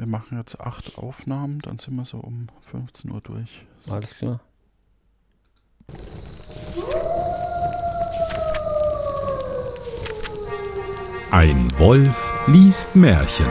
Wir machen jetzt acht Aufnahmen, dann sind wir so um 15 Uhr durch. So. Alles klar. Ein Wolf liest Märchen.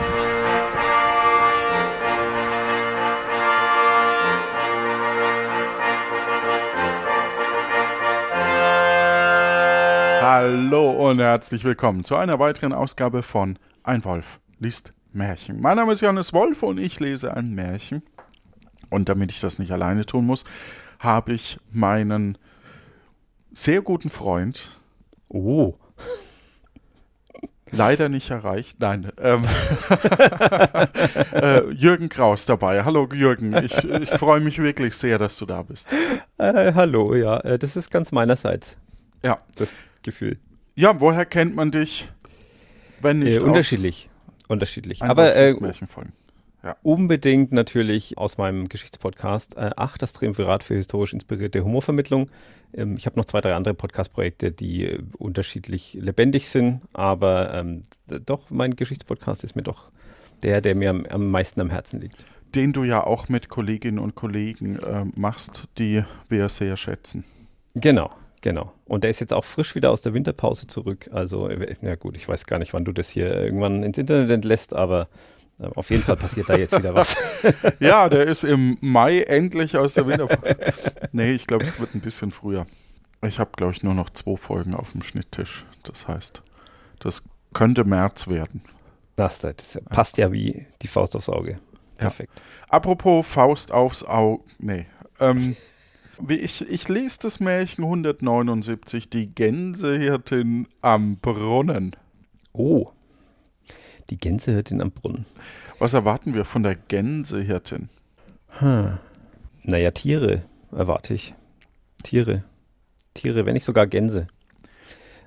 Hallo und herzlich willkommen zu einer weiteren Ausgabe von Ein Wolf liest Märchen. Mein Name ist Johannes Wolf und ich lese ein Märchen. Und damit ich das nicht alleine tun muss, habe ich meinen sehr guten Freund, Oh. leider nicht erreicht, nein, ähm, äh, Jürgen Kraus dabei. Hallo Jürgen, ich, ich freue mich wirklich sehr, dass du da bist. Äh, hallo, ja, äh, das ist ganz meinerseits, Ja, das Gefühl. ja woher kennt man dich, wenn nicht Äh, unterschiedlich. Unterschiedlich. Ein Aber äh, Märchenfolgen? unbedingt natürlich aus meinem Geschichtspodcast äh, Ach, das Triumvirat für historisch inspirierte Humorvermittlung. Ähm, ich habe noch zwei, drei andere Podcast-Projekte, die äh, unterschiedlich lebendig sind, aber ähm, doch, mein Geschichtspodcast ist mir doch der, der mir am, am meisten am Herzen liegt. den du ja auch mit Kolleginnen und Kollegen äh, machst, die wir sehr schätzen. Genau, genau. Und der ist jetzt auch frisch wieder aus der Winterpause zurück. Also, na gut, ich weiß gar nicht, wann du das hier irgendwann ins Internet entlässt, aber äh, auf jeden Fall passiert da jetzt wieder was. Ja, der ist im Mai endlich aus der Winter. nee, ich glaube, es wird ein bisschen früher. Ich habe, glaube ich, nur noch zwei Folgen auf dem Schnitttisch. Das heißt, das könnte März werden. Das, das passt ja wie die Faust aufs Auge. Perfekt. Apropos Faust aufs Auge. Nee. Ähm, ich, ich lese das Märchen 179, die Gänsehirtin am Brunnen. Oh. Die Gänsehirtin am Brunnen. Was erwarten wir von der Gänsehirtin? Hm. Naja, Tiere erwarte ich. Tiere. Tiere, wenn nicht sogar Gänse.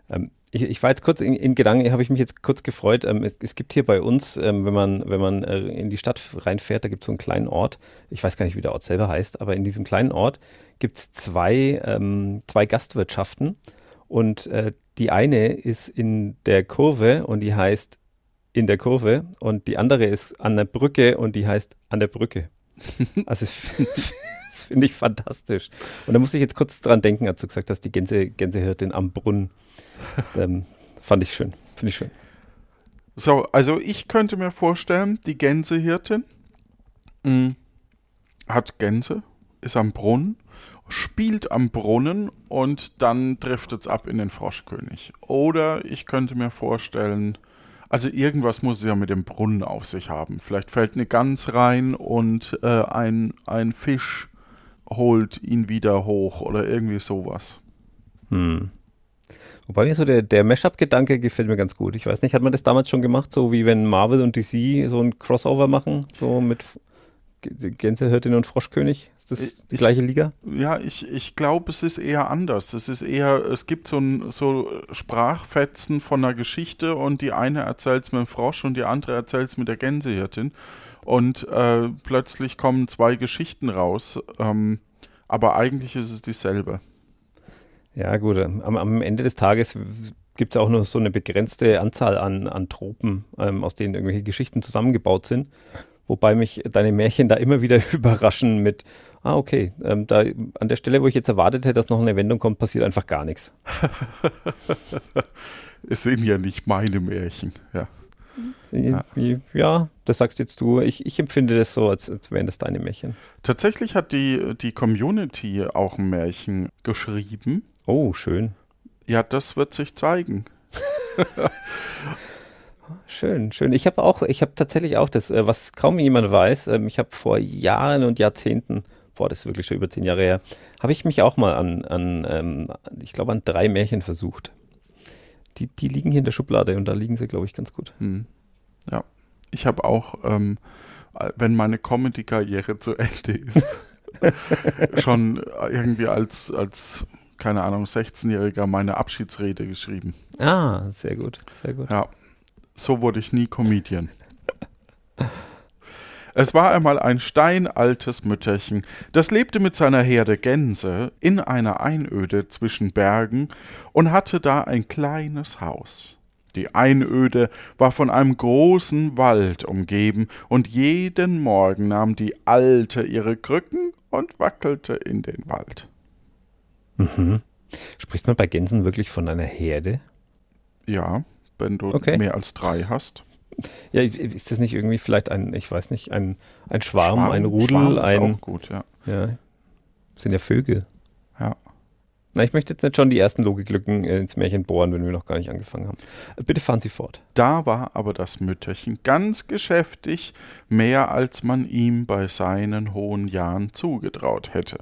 Ähm, ich, ich war jetzt kurz in, in Gedanken, habe ich mich jetzt kurz gefreut. Ähm, es, es gibt hier bei uns, ähm, wenn man, wenn man äh, in die Stadt reinfährt, da gibt es so einen kleinen Ort. Ich weiß gar nicht, wie der Ort selber heißt, aber in diesem kleinen Ort gibt es zwei, ähm, zwei Gastwirtschaften. Und äh, die eine ist in der Kurve und die heißt in der Kurve und die andere ist an der Brücke und die heißt an der Brücke. Also das, finde ich fantastisch. Und da muss ich jetzt kurz dran denken, als du gesagt hast, die Gänse, Gänsehirtin am Brunnen. Ähm, fand ich schön. Finde ich schön. So, also ich könnte mir vorstellen, die Gänsehirtin mh, hat Gänse, ist am Brunnen, spielt am Brunnen und dann driftet es ab in den Froschkönig. Oder ich könnte mir vorstellen, also irgendwas muss es ja mit dem Brunnen auf sich haben. Vielleicht fällt eine Gans rein und äh, ein, ein Fisch holt ihn wieder hoch oder irgendwie sowas. Hm. Wobei mir so der, der Mashup-Gedanke gefällt mir ganz gut. Ich weiß nicht, hat man das damals schon gemacht, so wie wenn Marvel und DC so ein Crossover machen, so mit Gänsehirtin und Froschkönig? Ist das Ich- die gleiche Liga? Ja, ich, ich glaube, es ist eher anders. Es ist eher, es gibt so, ein, so Sprachfetzen von einer Geschichte und die eine erzählt es mit dem Frosch und die andere erzählt es mit der Gänsehirtin. Und äh, plötzlich kommen zwei Geschichten raus. Ähm, aber eigentlich ist es dieselbe. Ja, gut. Am, am Ende des Tages gibt es auch nur so eine begrenzte Anzahl an, an Tropen, ähm, aus denen irgendwelche Geschichten zusammengebaut sind. Wobei mich deine Märchen da immer wieder überraschen mit, ah, okay, ähm, da an der Stelle, wo ich jetzt erwartet hätte, dass noch eine Wendung kommt, passiert einfach gar nichts. Es sind ja nicht meine Märchen. Ja. Ja, ja das sagst jetzt du. Ich, ich empfinde das so, als, als wären das deine Märchen. Tatsächlich hat die, die Community auch ein Märchen geschrieben. Oh, schön. Ja, das wird sich zeigen. Schön, schön. Ich habe auch, ich habe tatsächlich auch das, äh, was kaum jemand weiß, ähm, ich habe vor Jahren und Jahrzehnten, boah, das ist wirklich schon über zehn Jahre her, habe ich mich auch mal an, an ähm, ich glaube, an drei Märchen versucht. Die, die liegen hier in der Schublade und da liegen sie, glaube ich, ganz gut. Hm. Ja, ich habe auch, ähm, wenn meine Comedy-Karriere zu Ende ist, schon irgendwie als, als, keine Ahnung, 16-Jähriger meine Abschiedsrede geschrieben. Ah, sehr gut, sehr gut. Ja, so wurde ich nie Comedian. Es war einmal ein steinaltes Mütterchen, das lebte mit seiner Herde Gänse in einer Einöde zwischen Bergen und hatte da ein kleines Haus. Die Einöde war von einem großen Wald umgeben, und jeden Morgen nahm die Alte ihre Krücken und wackelte in den Wald. Mhm. Spricht man bei Gänsen wirklich von einer Herde? Ja, wenn du Okay. mehr als drei hast. Ja, ist das nicht irgendwie vielleicht ein, ich weiß nicht, ein, ein Schwarm, ein Rudel, Schwarm ist ein. auch gut, ja. Ja, sind ja Vögel. Ja. Na, ich möchte jetzt nicht schon die ersten Logiklücken äh, ins Märchen bohren, wenn wir noch gar nicht angefangen haben. Bitte fahren Sie fort. Da war aber das Mütterchen ganz geschäftig, mehr als man ihm bei seinen hohen Jahren zugetraut hätte.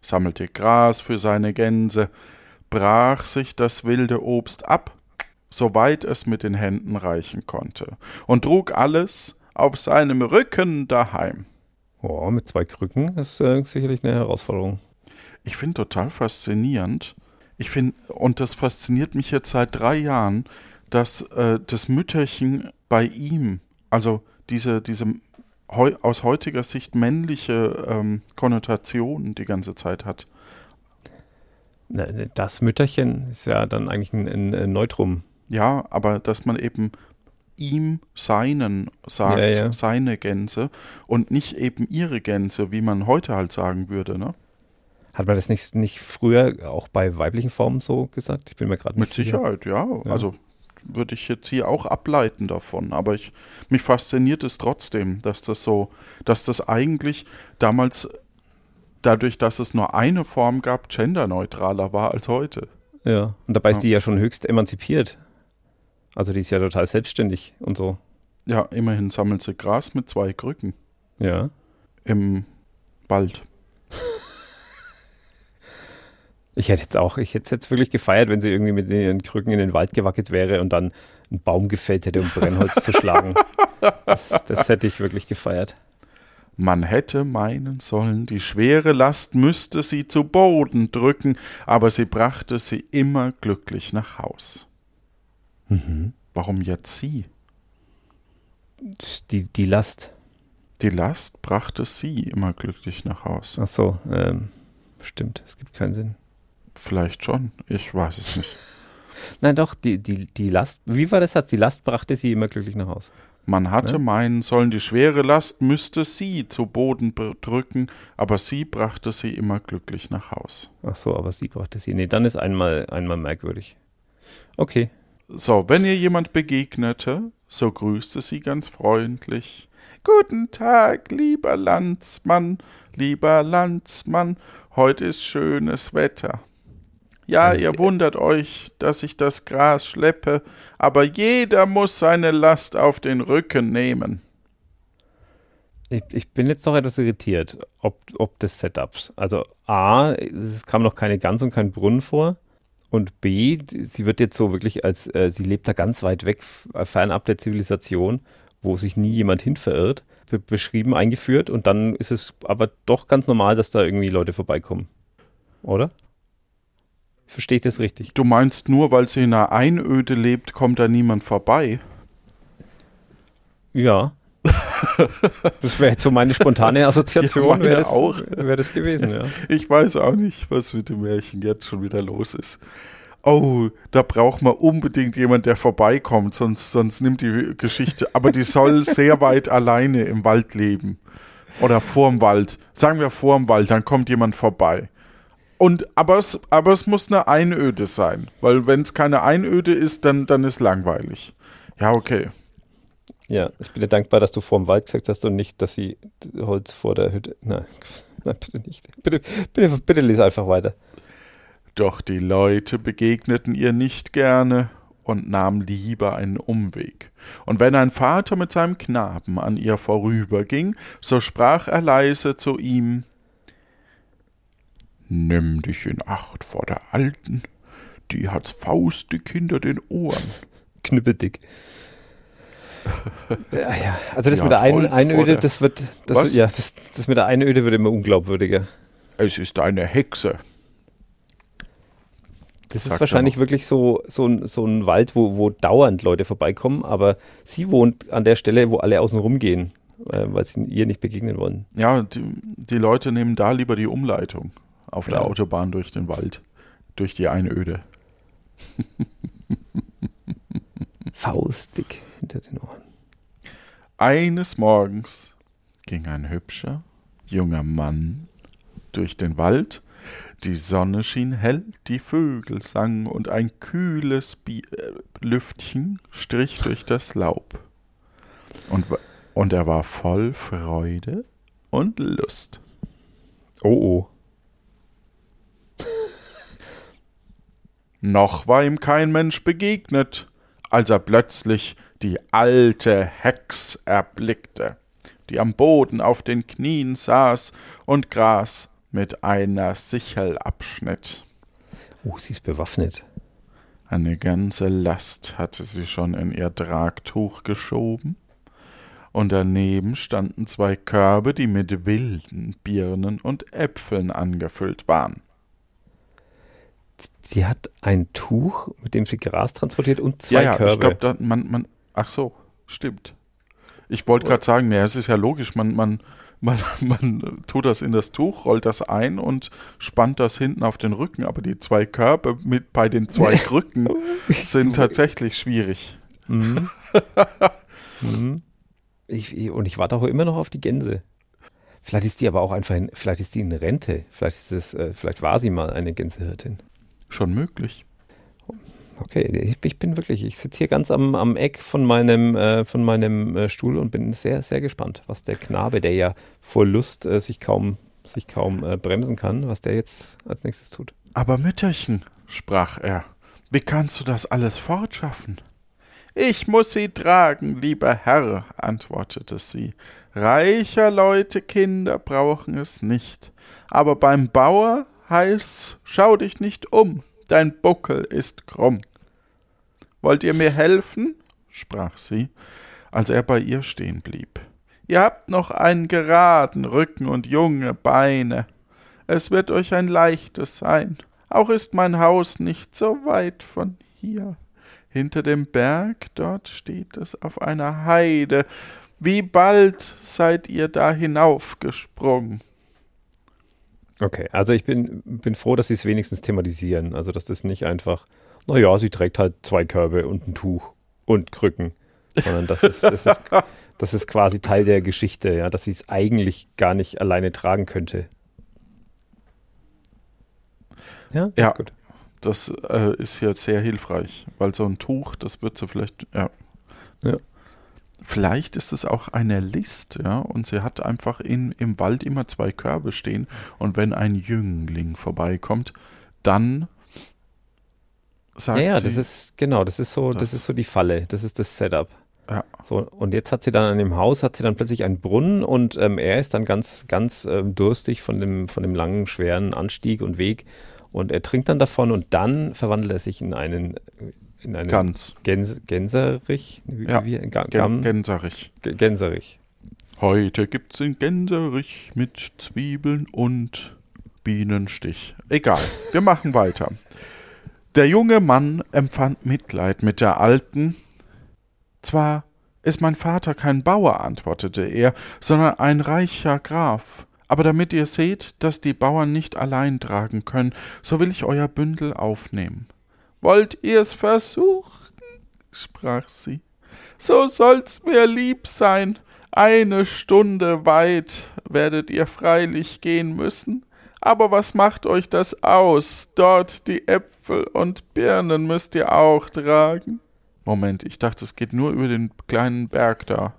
Sammelte Gras für seine Gänse, brach sich das wilde Obst ab, soweit es mit den Händen reichen konnte, und trug alles auf seinem Rücken daheim. Oh, mit zwei Krücken ist äh, sicherlich eine Herausforderung. Ich finde total faszinierend. Ich finde, und das fasziniert mich jetzt seit drei Jahren, dass äh, das Mütterchen bei ihm, also diese, diese heu, aus heutiger Sicht männliche ähm, Konnotation die ganze Zeit hat. Na, ne, Das Mütterchen ist ja dann eigentlich ein, ein Neutrum. Ja, aber dass man eben ihm seinen sagt, Ja, ja. seine Gänse und nicht eben ihre Gänse, wie man heute halt sagen würde, ne? Hat man das nicht, nicht früher auch bei weiblichen Formen so gesagt? Ich bin mir gerade nicht Mit sicher. Sicherheit, ja. Ja. Also würde ich jetzt hier auch ableiten davon. Aber ich, mich fasziniert es trotzdem, dass das so, dass das eigentlich damals, dadurch, dass es nur eine Form gab, genderneutraler war als heute. Ja, und dabei ist die ja schon höchst emanzipiert. Also die ist ja total selbstständig und so. Ja, immerhin sammelt sie Gras mit zwei Krücken Ja. im Wald. Ich hätte jetzt auch, ich hätte es jetzt wirklich gefeiert, wenn sie irgendwie mit ihren Krücken in den Wald gewackelt wäre und dann einen Baum gefällt hätte, um Brennholz zu schlagen. Das, das hätte ich wirklich gefeiert. Man hätte meinen sollen, die schwere Last müsste sie zu Boden drücken, aber sie brachte sie immer glücklich nach Haus. Mhm. Warum jetzt sie? Die, die Last. Die Last brachte sie immer glücklich nach Haus. Ach so, ähm, stimmt, es gibt keinen Sinn. Vielleicht schon, ich weiß es nicht. Nein, doch, die, die, die Last, wie war das Satz? Die Last brachte sie immer glücklich nach Hause. Man hatte Ja. meinen sollen, die schwere Last müsste sie zu Boden drücken, aber sie brachte sie immer glücklich nach Haus. Ach so, aber sie brachte sie. Nee, dann ist einmal, einmal merkwürdig. Okay. So, wenn ihr jemand begegnete, so grüßte sie ganz freundlich. Guten Tag, lieber Landsmann, lieber Landsmann, heute ist schönes Wetter. Ja, Also ihr wundert euch, dass ich das Gras schleppe, aber jeder muss seine Last auf den Rücken nehmen. Ich, ich bin jetzt noch etwas irritiert, ob, ob des Setups. Also A, es kam noch keine Gans und kein Brunnen vor. Und B, sie wird jetzt so wirklich als, äh, sie lebt da ganz weit weg, f- fernab der Zivilisation, wo sich nie jemand hin verirrt, be beschrieben, eingeführt. Und dann ist es aber doch ganz normal, dass da irgendwie Leute vorbeikommen. Oder? Verstehe ich das richtig? Du meinst nur, weil sie in einer Einöde lebt, kommt da niemand vorbei? Ja. das wäre jetzt so meine spontane Assoziation, wäre das, auch. wär das gewesen, ja. Ich weiß auch nicht, was mit dem Märchen jetzt schon wieder los ist. Oh, da braucht man unbedingt jemand, der vorbeikommt, sonst, sonst nimmt die Geschichte. Aber die soll sehr weit alleine im Wald leben. Oder vorm Wald. Sagen wir vorm Wald, dann kommt jemand vorbei. Und, aber, es, aber es muss eine Einöde sein. Weil wenn es keine Einöde ist, dann, dann ist langweilig. Ja, okay. Ja, ich bin dir dankbar, dass du vor dem Wald gesagt hast und nicht, dass sie Holz vor der Hütte. Nein, nein bitte nicht. Bitte, bitte, bitte lies einfach weiter. Doch die Leute begegneten ihr nicht gerne und nahmen lieber einen Umweg. Und wenn ein Vater mit seinem Knaben an ihr vorüberging, so sprach er leise zu ihm Nimm dich in Acht vor der Alten, die hat faustdick hinter den Ohren. Knüppeldick. Ja, ja, also das Ja, mit der Ein Einöde, das wird, das, Was? ja, das, das mit der Einöde wird immer unglaubwürdiger. Es ist eine Hexe. Das Sagt ist wahrscheinlich wirklich so, so, ein, so ein Wald, wo, wo dauernd Leute vorbeikommen, aber sie wohnt an der Stelle, wo alle außen rumgehen, äh, weil sie ihr nicht begegnen wollen. Ja, die, die Leute nehmen da lieber die Umleitung auf der. Autobahn durch den Wald, durch die Einöde. Faustdick hinter den Ohren. Eines Morgens ging ein hübscher, junger Mann durch den Wald, die Sonne schien hell, die Vögel sangen und ein kühles Bi äh, Lüftchen strich durch das Laub. Und, und er war voll Freude und Lust. Oh oh. Noch war ihm kein Mensch begegnet, als er plötzlich die alte Hex erblickte, die am Boden auf den Knien saß und Gras mit einer Sichel abschnitt. Oh, sie ist bewaffnet. Eine ganze Last hatte sie schon in ihr Tragtuch geschoben, und daneben standen zwei Körbe, die mit wilden Birnen und Äpfeln angefüllt waren. Sie hat ein Tuch, mit dem sie Gras transportiert und zwei ja, ja, Körbe. ich glaube, man, man, ach so, stimmt. Ich wollte gerade sagen, naja, es ist ja logisch, man, man, man, man tut das in das Tuch, rollt das ein und spannt das hinten auf den Rücken, aber die zwei Körbe mit bei den zwei Krücken sind tatsächlich schwierig. Mhm. mhm. Ich, und ich warte auch immer noch auf die Gänse. Vielleicht ist die aber auch einfach, in, vielleicht ist die in Rente. Vielleicht ist es, äh, vielleicht war sie mal eine Gänsehirtin. Schon möglich. Okay, ich, ich bin wirklich, ich sitze hier ganz am, am Eck von meinem, äh, von meinem äh, Stuhl und bin sehr, sehr gespannt, was der Knabe, der ja vor Lust äh, sich kaum, sich kaum äh, bremsen kann, was der jetzt als nächstes tut. Aber Mütterchen, sprach er, wie kannst du das alles fortschaffen? Ich muss sie tragen, lieber Herr, antwortete sie. Reicher Leute Kinder brauchen es nicht. Aber beim Bauer heißt's, schau dich nicht um, dein Buckel ist krumm. Wollt ihr mir helfen? sprach sie, als er bei ihr stehen blieb. Ihr habt noch einen geraden Rücken und junge Beine. Es wird euch ein leichtes sein. Auch ist mein Haus nicht so weit von hier. Hinter dem Berg, dort steht es auf einer Heide. Wie bald seid ihr da hinaufgesprungen? Okay, also ich bin, bin froh, dass sie es wenigstens thematisieren. Also, dass das nicht einfach, naja, sie trägt halt zwei Körbe und ein Tuch und Krücken. Sondern das ist, das ist, das ist quasi Teil der Geschichte, ja, dass sie es eigentlich gar nicht alleine tragen könnte. Ja, ja. gut das äh, ist hier sehr hilfreich, weil so ein Tuch, das wird so vielleicht, ja. ja. Vielleicht ist es auch eine List, ja, und sie hat einfach in, im Wald immer zwei Körbe stehen und wenn ein Jüngling vorbeikommt, dann sagt ja, ja, sie. das ist, genau, das ist so, das, das ist so die Falle, das ist das Setup. Ja. So, und jetzt hat sie dann an dem Haus, hat sie dann plötzlich einen Brunnen und ähm, er ist dann ganz, ganz ähm, durstig von dem, von dem langen, schweren Anstieg und Weg und er trinkt dann davon und dann verwandelt er sich in einen in einen Gans. Gäns, Gänserich? Wie, ja, wie, Ga Gam Gänserich. Gänserich. Heute gibt's den Gänserich mit Zwiebeln und Bienenstich. Egal, wir machen weiter. Der junge Mann empfand Mitleid mit der Alten. Zwar ist mein Vater kein Bauer, antwortete er, sondern ein reicher Graf. Aber damit ihr seht, dass die Bauern nicht allein tragen können, so will ich euer Bündel aufnehmen. Wollt ihr's versuchen? sprach sie. So soll's mir lieb sein. Eine Stunde weit werdet ihr freilich gehen müssen. Aber was macht euch das aus? Dort die Äpfel und Birnen müsst ihr auch tragen. Moment, ich dachte, es geht nur über den kleinen Berg da.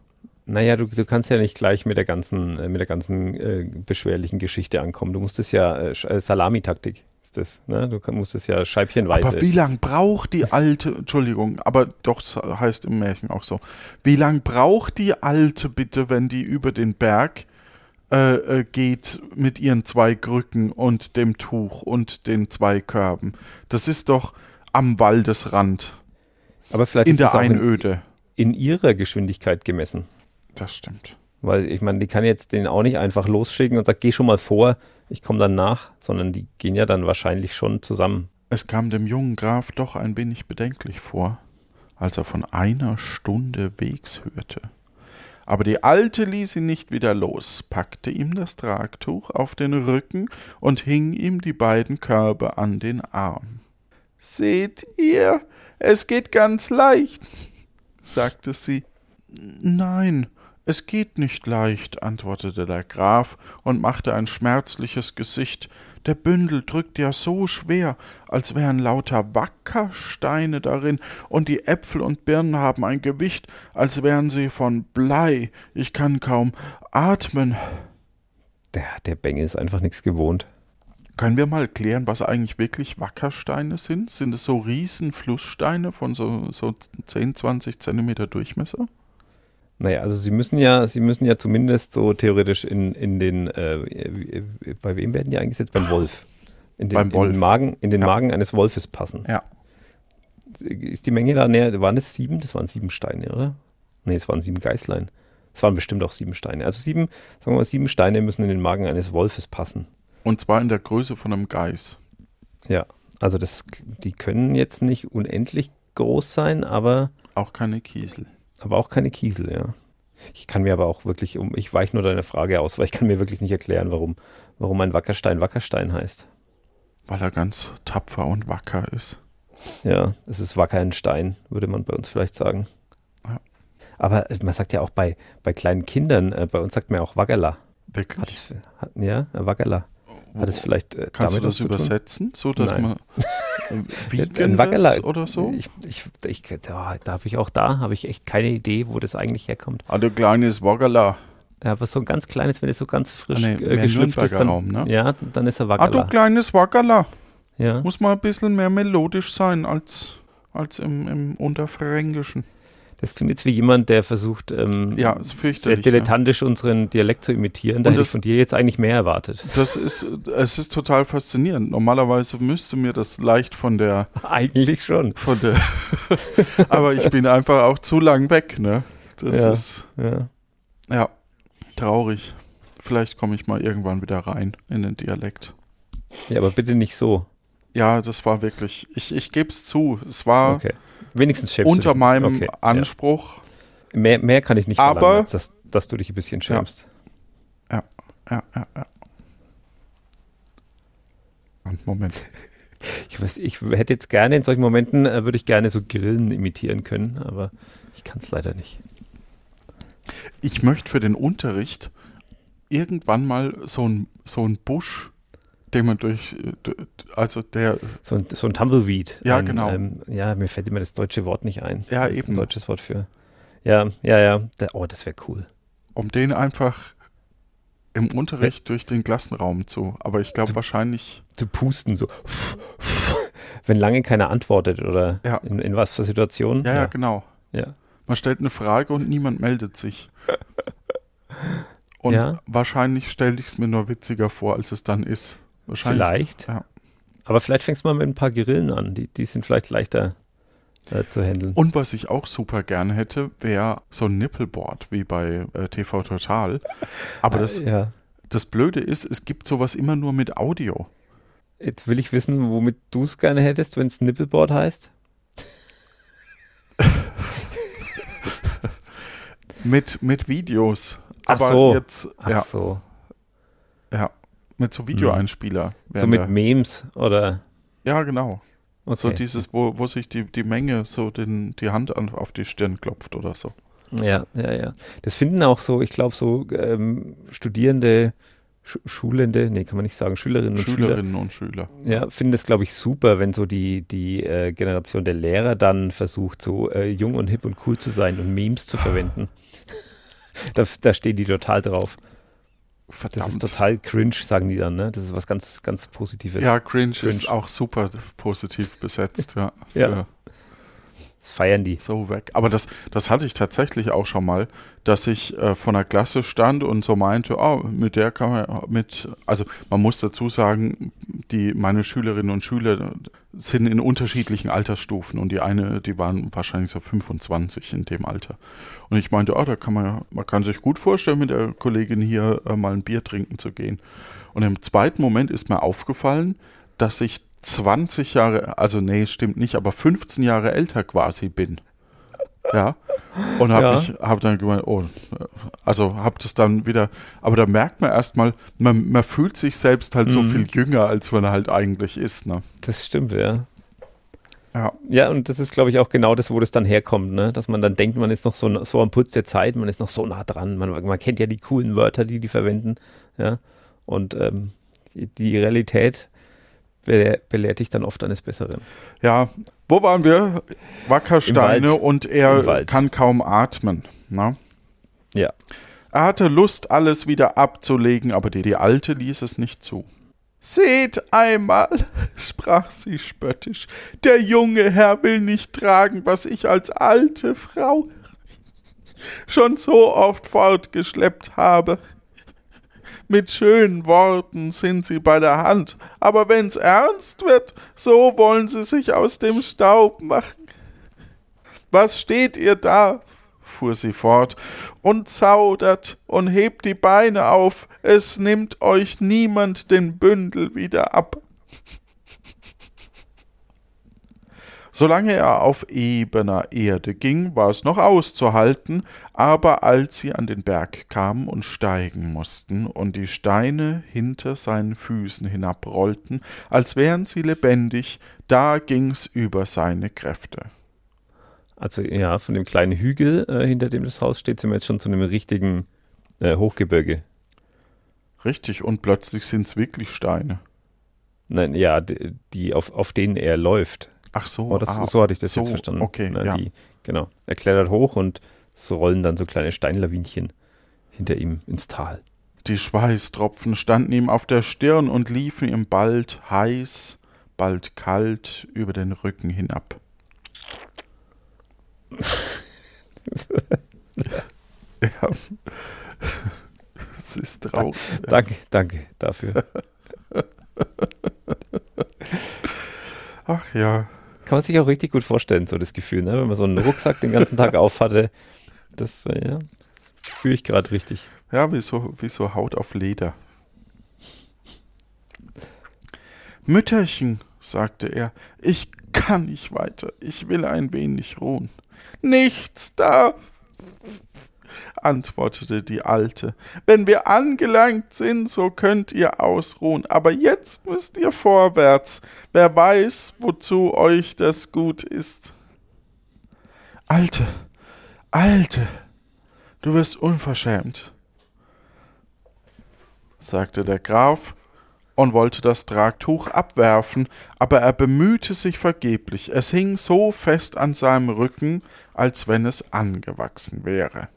Naja, du, du kannst ja nicht gleich mit der ganzen, äh, mit der ganzen äh, beschwerlichen Geschichte ankommen. Du musst es ja, äh, äh Salamitaktik ist das, ne? Du musst es ja scheibchenweise. Aber wie lange braucht die alte, Entschuldigung, aber doch heißt im Märchen auch so, wie lange braucht die alte bitte, wenn die über den Berg äh, äh, geht mit ihren zwei Krücken und dem Tuch und den zwei Körben? Das ist doch am Waldesrand. Aber vielleicht in ist der Einöde. In, in ihrer Geschwindigkeit gemessen. Das stimmt. Weil ich meine, die kann jetzt den auch nicht einfach losschicken und sagt, geh schon mal vor, ich komme dann nach, sondern die gehen ja dann wahrscheinlich schon zusammen. Es kam dem jungen Graf doch ein wenig bedenklich vor, als er von einer Stunde Wegs hörte. Aber die Alte ließ ihn nicht wieder los, packte ihm das Tragtuch auf den Rücken und hing ihm die beiden Körbe an den Arm. Seht ihr, es geht ganz leicht. sagte sie. Nein, es geht nicht leicht, antwortete der Graf und machte ein schmerzliches Gesicht. Der Bündel drückt ja so schwer, als wären lauter Wackersteine darin, und die Äpfel und Birnen haben ein Gewicht, als wären sie von Blei. Ich kann kaum atmen. Der, der Bengel ist einfach nichts gewohnt. Können wir mal klären, was eigentlich wirklich Wackersteine sind? Sind es so riesen Flusssteine von so, so 10, 20 Zentimeter Durchmesser? Naja, also sie müssen ja, sie müssen ja zumindest so theoretisch in, in den, äh, bei wem werden die eingesetzt? Beim Wolf. In den, Beim Wolf. In den Magen, in den Ja. Magen eines Wolfes passen. Ja. Ist die Menge da näher? Waren es sieben? Das waren sieben Steine, oder? Nee, es waren sieben Geißlein. Es waren bestimmt auch sieben Steine. Also sieben, sagen wir mal, sieben Steine müssen in den Magen eines Wolfes passen. Und zwar in der Größe von einem Geiß. Ja. Also das, die können jetzt nicht unendlich groß sein, aber, Auch keine Kiesel. Aber auch keine Kiesel, ja. Ich kann mir aber auch wirklich, um, ich weiche nur deine Frage aus, weil ich kann mir wirklich nicht erklären, warum, warum ein Wackerstein Wackerstein heißt. Weil er ganz tapfer und wacker ist. Ja, es ist wacker ein Stein, würde man bei uns vielleicht sagen. Ja. Aber äh, man sagt ja auch bei, bei kleinen Kindern, äh, bei uns sagt man ja auch Waggerla. Hat Wirklich? es, hat, ja, Waggerla. Hat es vielleicht äh, Kannst du damit das zu tun? übersetzen, so dass Nein. man Ein Vegan Wackerla ist oder so? Ich, ich, ich, da da habe ich auch da, habe ich echt keine Idee, wo das eigentlich herkommt. Ah, du kleines Waggerla. Ja, aber so ein ganz kleines, wenn es so ganz frisch Ah, nee, äh, geschlüpft ist, dann, ne? ja, dann ist er Ah, du kleines Wackerla. ja. Muss mal ein bisschen mehr melodisch sein als, als im, im Unterfränkischen. Das klingt jetzt wie jemand, der versucht, ähm, Ja, sehr dilettantisch unseren Dialekt zu imitieren. Da Und hätte ich das- von dir jetzt eigentlich mehr erwartet. Das ist, es ist total faszinierend. Normalerweise müsste mir das leicht von der, Eigentlich schon. von der, aber ich bin einfach auch zu lang weg, ne? Das Ja. ist, Ja. ja, traurig. Vielleicht komme ich mal irgendwann wieder rein in den Dialekt. ja, aber bitte nicht so. Ja, das war wirklich, ich, ich gebe es zu, es war Okay. Wenigstens schämst unter meinem okay. Anspruch. Ja. Mehr, mehr kann ich nicht Aber- verlangen, als dass, dass du dich ein bisschen schämst. Ja, ja, ja. Moment. Ich, weiß, ich hätte jetzt gerne, in solchen Momenten äh, würde ich gerne so Grillen imitieren können, aber ich kann es leider nicht. Ich möchte für den Unterricht irgendwann mal so ein, so ein Busch, den man durch, also der, So ein, so ein Tumbleweed. Ja, ein, genau. Ähm, ja, mir fällt immer das deutsche Wort nicht ein. Ja, Ein eben. deutsches Wort für. Ja, ja, ja. Da, oh, das wäre cool. um den einfach im Unterricht durch den Klassenraum zu, aber ich glaube wahrscheinlich, Zu pusten, so. Wenn lange keiner antwortet oder Ja. in, in was für Situationen. ja, ja, genau. ja. Man stellt eine Frage und niemand meldet sich. Und Ja. wahrscheinlich stelle ich es mir nur witziger vor, als es dann ist. Wahrscheinlich. Vielleicht. Ja. Aber vielleicht fängst du mal mit ein paar Grillen an. Die, die sind vielleicht leichter äh, zu handeln. Und was ich auch super gerne hätte, wäre so ein Nippelboard wie bei äh, TV Total. Aber das, ja. das Blöde ist, es gibt sowas immer nur mit Audio. Jetzt will ich wissen, womit du es gerne hättest, wenn es Nippelboard heißt. Mit, mit Videos. Ach Aber so. jetzt, Ach ja, so. Mit so Videoeinspieler. So mit wir- Memes oder. ja, genau. Okay. So dieses, wo, wo sich die, die Menge so den, die Hand an, auf die Stirn klopft oder so. Ja, ja, ja. Das finden auch so, ich glaube, so ähm, Studierende, Sch Schulende, nee, kann man nicht sagen, Schülerinnen und Schülerinnen und Schüler. Schüler. Ja, finden das, glaube ich, super, wenn so die, die äh, Generation der Lehrer dann versucht, so äh, jung und hip und cool zu sein und Memes zu verwenden. da, da stehen die total drauf. Das Verdammt. ist total cringe, sagen die dann, ne? Das ist was ganz, ganz Positives. ja, cringe, Cringe. ist auch super positiv besetzt, ja. Ja. Das feiern die. So weg. Aber das, das hatte ich tatsächlich auch schon mal, dass ich äh, vor einer Klasse stand und so meinte, oh, mit der kann man mit, also man muss dazu sagen, die, meine Schülerinnen und Schüler sind in unterschiedlichen Altersstufen und die eine, die waren wahrscheinlich so 25 in dem Alter. Und ich meinte, oh, da kann man man kann sich gut vorstellen, mit der Kollegin hier äh, mal ein Bier trinken zu gehen. Und im zweiten Moment ist mir aufgefallen, dass ich 20 Jahre, also nee, stimmt nicht, aber 15 Jahre älter quasi bin. Ja. Und habe Ja. ich hab dann gemeint, oh, also habe das dann wieder, aber da merkt man erstmal, man, man fühlt sich selbst halt so Mhm. viel jünger, als man halt eigentlich ist, ne? Das stimmt, ja. Ja. Ja, und das ist, glaube ich, auch genau das, wo das dann herkommt, ne? dass man dann denkt, man ist noch so, so am Putz der Zeit, man ist noch so nah dran, man, man kennt ja die coolen Wörter, die die verwenden, ja, und ähm, die Realität belehr, belehrt dich dann oft eines Besseren. Ja, wo waren wir? Wackersteine und er kann kaum atmen. Ne? Ja. Er hatte Lust, alles wieder abzulegen, aber die, die Alte ließ es nicht zu. Seht einmal, sprach sie spöttisch, der junge Herr will nicht tragen, was ich als alte Frau schon so oft fortgeschleppt habe. Mit schönen Worten sind sie bei der Hand, aber wenn's ernst wird, so wollen sie sich aus dem Staub machen. Was steht ihr da? fuhr sie fort, und zaudert und hebt die Beine auf, es nimmt euch niemand den Bündel wieder ab. Solange er auf ebener Erde ging, war es noch auszuhalten, aber als sie an den Berg kamen und steigen mussten und die Steine hinter seinen Füßen hinabrollten, als wären sie lebendig, da ging's über seine Kräfte. Also ja, von dem kleinen Hügel, äh, hinter dem das Haus steht, sind wir jetzt schon zu einem richtigen äh, Hochgebirge. Richtig, und plötzlich sind's wirklich Steine. Nein, ja, die, die auf, auf denen er läuft. Ach so, Oh, das, ah, so hatte ich das so, jetzt verstanden. Okay, Na, ja. die, genau. Er klettert hoch und so rollen dann so kleine Steinlawinchen hinter ihm ins Tal. Die Schweißtropfen standen ihm auf der Stirn und liefen ihm bald heiß, bald kalt über den Rücken hinab. ja. Es ist traurig. Danke, danke dafür. Ach ja. Kann man sich auch richtig gut vorstellen, so das Gefühl, ne? wenn man so einen Rucksack den ganzen Tag auf hatte. Das äh, ja, fühle ich gerade richtig. Ja, wie so, wie so Haut auf Leder. Mütterchen, sagte er, ich kann nicht weiter, ich will ein wenig ruhen. Nichts da, antwortete die Alte. Wenn wir angelangt sind, so könnt ihr ausruhen, aber jetzt müsst ihr vorwärts. Wer weiß, wozu euch das gut ist. Alte, Alte, du wirst unverschämt, sagte der Graf und wollte das Tragtuch abwerfen, aber er bemühte sich vergeblich, es hing so fest an seinem Rücken, als wenn es angewachsen wäre.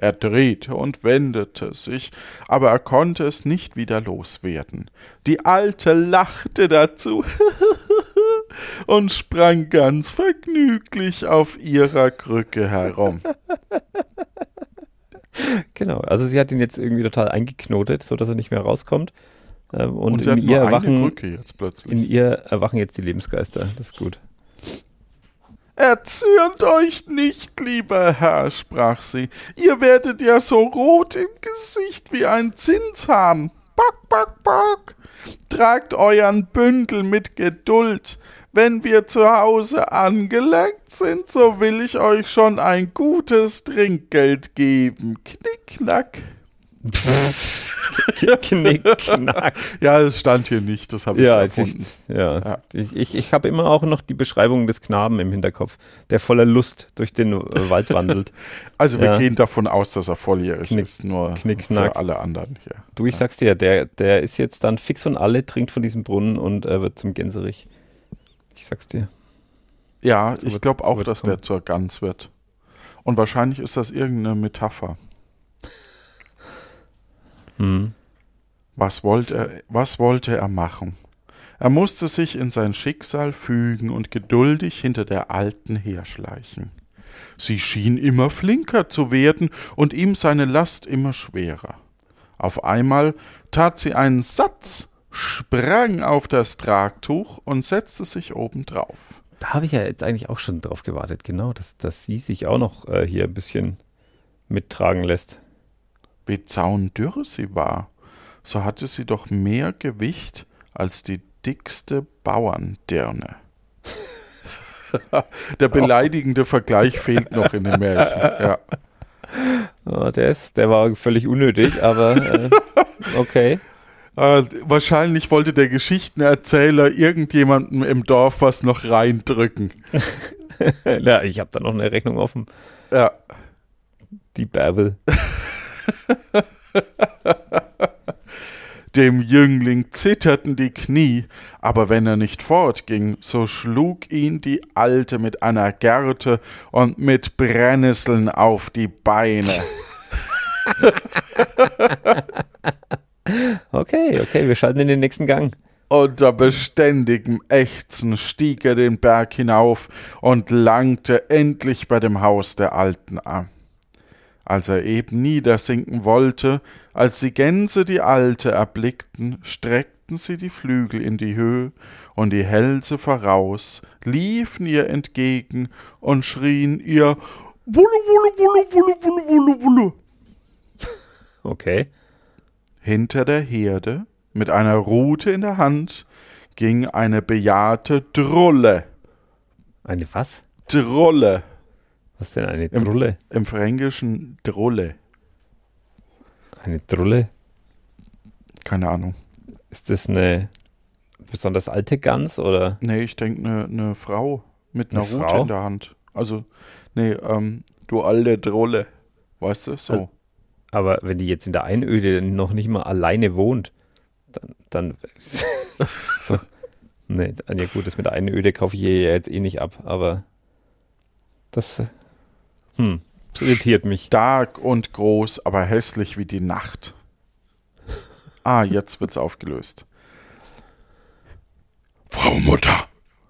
Er drehte und wendete sich, aber er konnte es nicht wieder loswerden. Die Alte lachte dazu und sprang ganz vergnüglich auf ihrer Krücke herum. Genau, also sie hat ihn jetzt irgendwie total eingeknotet, sodass er nicht mehr rauskommt. Ähm, und Und in ihr, erwachen, in ihr erwachen jetzt die Lebensgeister. Das ist gut. Erzürnt euch nicht, lieber Herr, sprach sie. Ihr werdet ja so rot im Gesicht wie ein Zinshahn. Bock, bock, bock. Tragt euren Bündel mit Geduld. Wenn wir zu Hause angelangt sind, so will ich euch schon ein gutes Trinkgeld geben. Knick, knack. Knick, knack. Ja, es stand hier nicht, das habe ich Ja, erfunden. ich, ja. Ja. ich, ich, ich habe immer auch noch die Beschreibung des Knaben im Hinterkopf, der voller Lust durch den äh, Wald wandelt. Also wir Ja. gehen davon aus, dass er volljährig Knick- ist, nur knick, für alle anderen hier. Du, ich sag's dir, der, der ist jetzt dann fix und alle, trinkt von diesem Brunnen und äh, wird zum Gänserich. Ich sag's dir. Ja, So ich glaube auch, dass kommen. der zur Gans wird. Und wahrscheinlich ist das irgendeine Metapher. Hm. Was wollte er, was wollte er machen? Er musste sich in sein Schicksal fügen und geduldig hinter der Alten herschleichen. Sie schien immer flinker zu werden und ihm seine Last immer schwerer. Auf einmal tat sie einen Satz, sprang auf das Tragtuch und setzte sich obendrauf. Da habe ich ja jetzt eigentlich auch schon drauf gewartet, genau, dass, dass sie sich auch noch äh, hier ein bisschen mittragen lässt. Wie zaundürr sie war, so hatte sie doch mehr Gewicht als die dickste Bauerndirne. Der beleidigende Vergleich fehlt noch in dem Märchen. Ja. Oh, der, ist, der war völlig unnötig, aber äh, okay. Äh, wahrscheinlich wollte der Geschichtenerzähler irgendjemandem im Dorf was noch reindrücken. ja, ich habe da noch eine Rechnung offen. Ja. Die Bärbel. Dem Jüngling zitterten die Knie, aber wenn er nicht fortging, so schlug ihn die Alte mit einer Gerte und mit Brennnesseln auf die Beine. okay, okay, wir schalten in den nächsten Gang. Unter beständigem Ächzen stieg er den Berg hinauf und langte endlich bei dem Haus der Alten an. Als er eben niedersinken wollte, als die Gänse die Alte erblickten, streckten sie die Flügel in die Höhe und die Hälse voraus, liefen ihr entgegen und schrien ihr Wulu, Wulu, Wulu, Wulu, Wulu, Wulu, Wulu. Okay. Hinter der Herde, mit einer Rute in der Hand, ging eine bejahrte Drulle. Eine was? Drulle. Was ist denn eine Drulle? Im, Im Fränkischen Drulle. Eine Drulle? Keine Ahnung. Ist das eine besonders alte Gans oder? Nee, ich denke eine ne Frau mit einer Eine Rute Frau? in der Hand. Also, nee, ähm, du alte Drulle. Weißt du, so. Also- Aber wenn die jetzt in der Einöde noch nicht mal alleine wohnt, dann, dann so. Nee, ja gut, das mit der Einöde kaufe ich ihr jetzt eh nicht ab, aber das, hm, das irritiert mich. Stark und groß, aber hässlich wie die Nacht. Ah, jetzt wird's aufgelöst. Frau Mutter,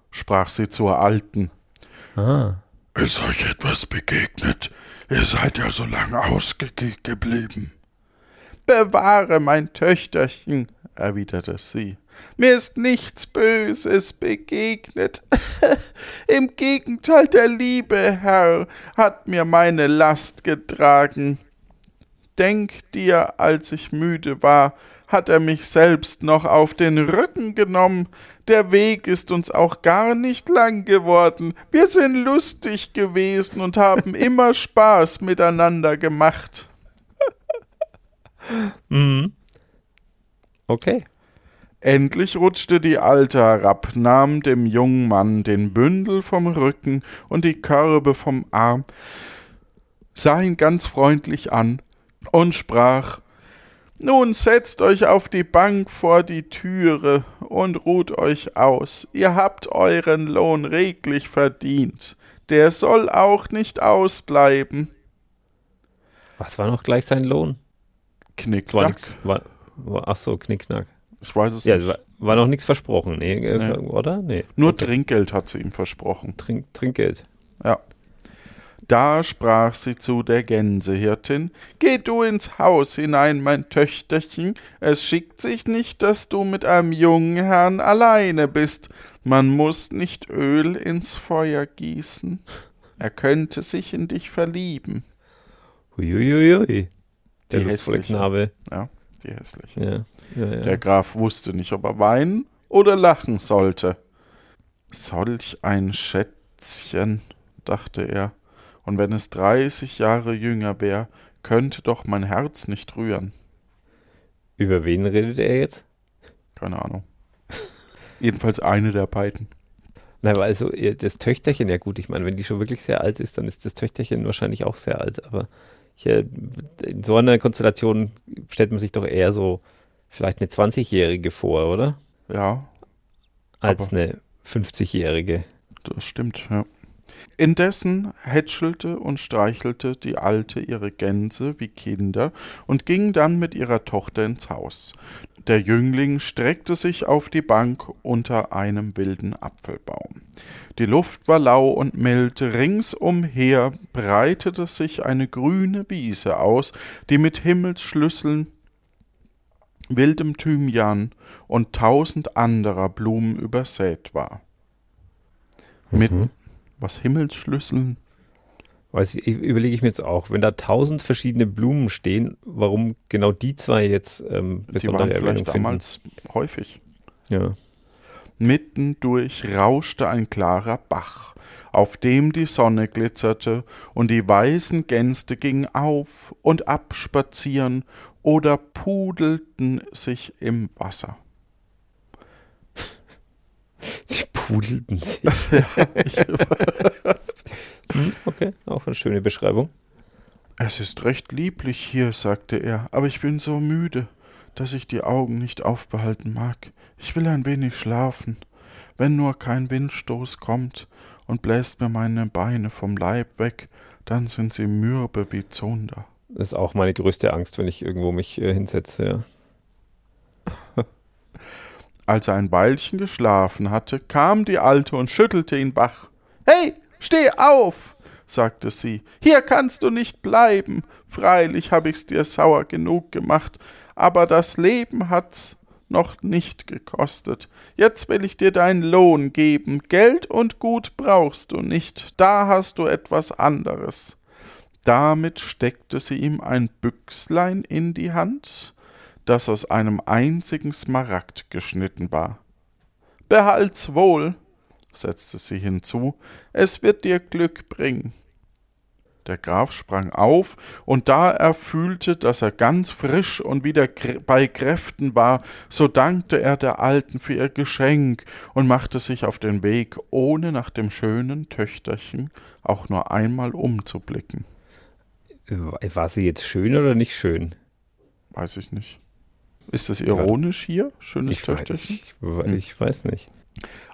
sprach sie zur Alten, Ah, ist euch etwas begegnet? Ihr seid ja so lang ausgeblieben. Bewahre mein Töchterchen, erwiderte sie. Mir ist nichts Böses begegnet. Im Gegenteil, der liebe Herr hat mir meine Last getragen. Denk dir, als ich müde war, hat er mich selbst noch auf den Rücken genommen. Der Weg ist uns auch gar nicht lang geworden. Wir sind lustig gewesen und haben immer Spaß miteinander gemacht. mhm. Okay. Endlich rutschte die Alte herab, nahm dem jungen Mann den Bündel vom Rücken und die Körbe vom Arm, sah ihn ganz freundlich an und sprach Nun setzt euch auf die Bank vor die Türe und ruht euch aus. Ihr habt euren Lohn reglich verdient. Der soll auch nicht ausbleiben. Was war noch gleich sein Lohn? Knick, War knack. nix, war, war, ach so, Knickknack. Ich weiß es Ja, nicht. war, noch nichts versprochen, nee, äh, Nee. oder? Nee. Nur Okay. Trinkgeld hat sie ihm versprochen. Trink, Trinkgeld. Ja. Da sprach sie zu der Gänsehirtin, Geh du ins Haus hinein, mein Töchterchen, es schickt sich nicht, dass du mit einem jungen Herrn alleine bist, man muss nicht Öl ins Feuer gießen, er könnte sich in dich verlieben. Huiuiui. Der Die hässliche. Knabe. Ja, die hässliche. Ja, ja, ja. Der Graf wusste nicht, ob er weinen oder lachen sollte. Solch ein Schätzchen, dachte er, und wenn es dreißig Jahre jünger wär, könnte doch mein Herz nicht rühren. Über wen redet er jetzt? Keine Ahnung. Jedenfalls eine der beiden. Na, weil also das Töchterchen, ja gut, ich meine, wenn die schon wirklich sehr alt ist, dann ist das Töchterchen wahrscheinlich auch sehr alt, aber hier, in so einer Konstellation stellt man sich doch eher so vielleicht eine 20-Jährige vor, oder? Ja, Als eine 50-Jährige. das stimmt, ja. Indessen hätschelte und streichelte die Alte ihre Gänse wie Kinder und ging dann mit ihrer Tochter ins Haus. Der Jüngling streckte sich auf die Bank unter einem wilden Apfelbaum. Die Luft war lau und mild, ringsumher breitete sich eine grüne Wiese aus, die mit Himmelsschlüsseln, wildem Thymian und tausend anderer Blumen übersät war. Mit Mhm. was Himmelsschlüsseln? Weiß ich, überlege ich mir jetzt auch, wenn da tausend verschiedene Blumen stehen, warum genau die zwei jetzt ähm, Die besondere waren Erwähnung vielleicht finden. damals häufig. Ja. Mittendurch rauschte ein klarer Bach, auf dem die Sonne glitzerte, und die weißen Gänste gingen auf und ab spazieren oder pudelten sich im Wasser. Sie pudelten sich. Hm, okay, auch eine schöne Beschreibung. Es ist recht lieblich hier, sagte er, aber ich bin so müde, dass ich die Augen nicht aufbehalten mag. Ich will ein wenig schlafen, wenn nur kein Windstoß kommt und bläst mir meine Beine vom Leib weg, dann sind sie mürbe wie Zunder. Das ist auch meine größte Angst, wenn ich irgendwo mich äh, hinsetze, ja. Als er ein Weilchen geschlafen hatte, kam die Alte und schüttelte ihn wach. Hey, steh auf, sagte sie, hier kannst du nicht bleiben. Freilich hab ich's dir sauer genug gemacht, aber das Leben hat's noch nicht gekostet. Jetzt will ich dir deinen Lohn geben. Geld und Gut brauchst du nicht, da hast du etwas anderes. Damit steckte sie ihm ein Büchslein in die Hand, das aus einem einzigen Smaragd geschnitten war. Behalt's wohl, setzte sie hinzu, es wird dir Glück bringen. Der Graf sprang auf, und da er fühlte, dass er ganz frisch und wieder bei Kräften war, so dankte er der Alten für ihr Geschenk und machte sich auf den Weg, ohne nach dem schönen Töchterchen auch nur einmal umzublicken. War sie jetzt schön oder nicht schön? Weiß ich nicht. Ist das ironisch hier, schönes ich Töchterchen? Weiß, ich, ich weiß nicht.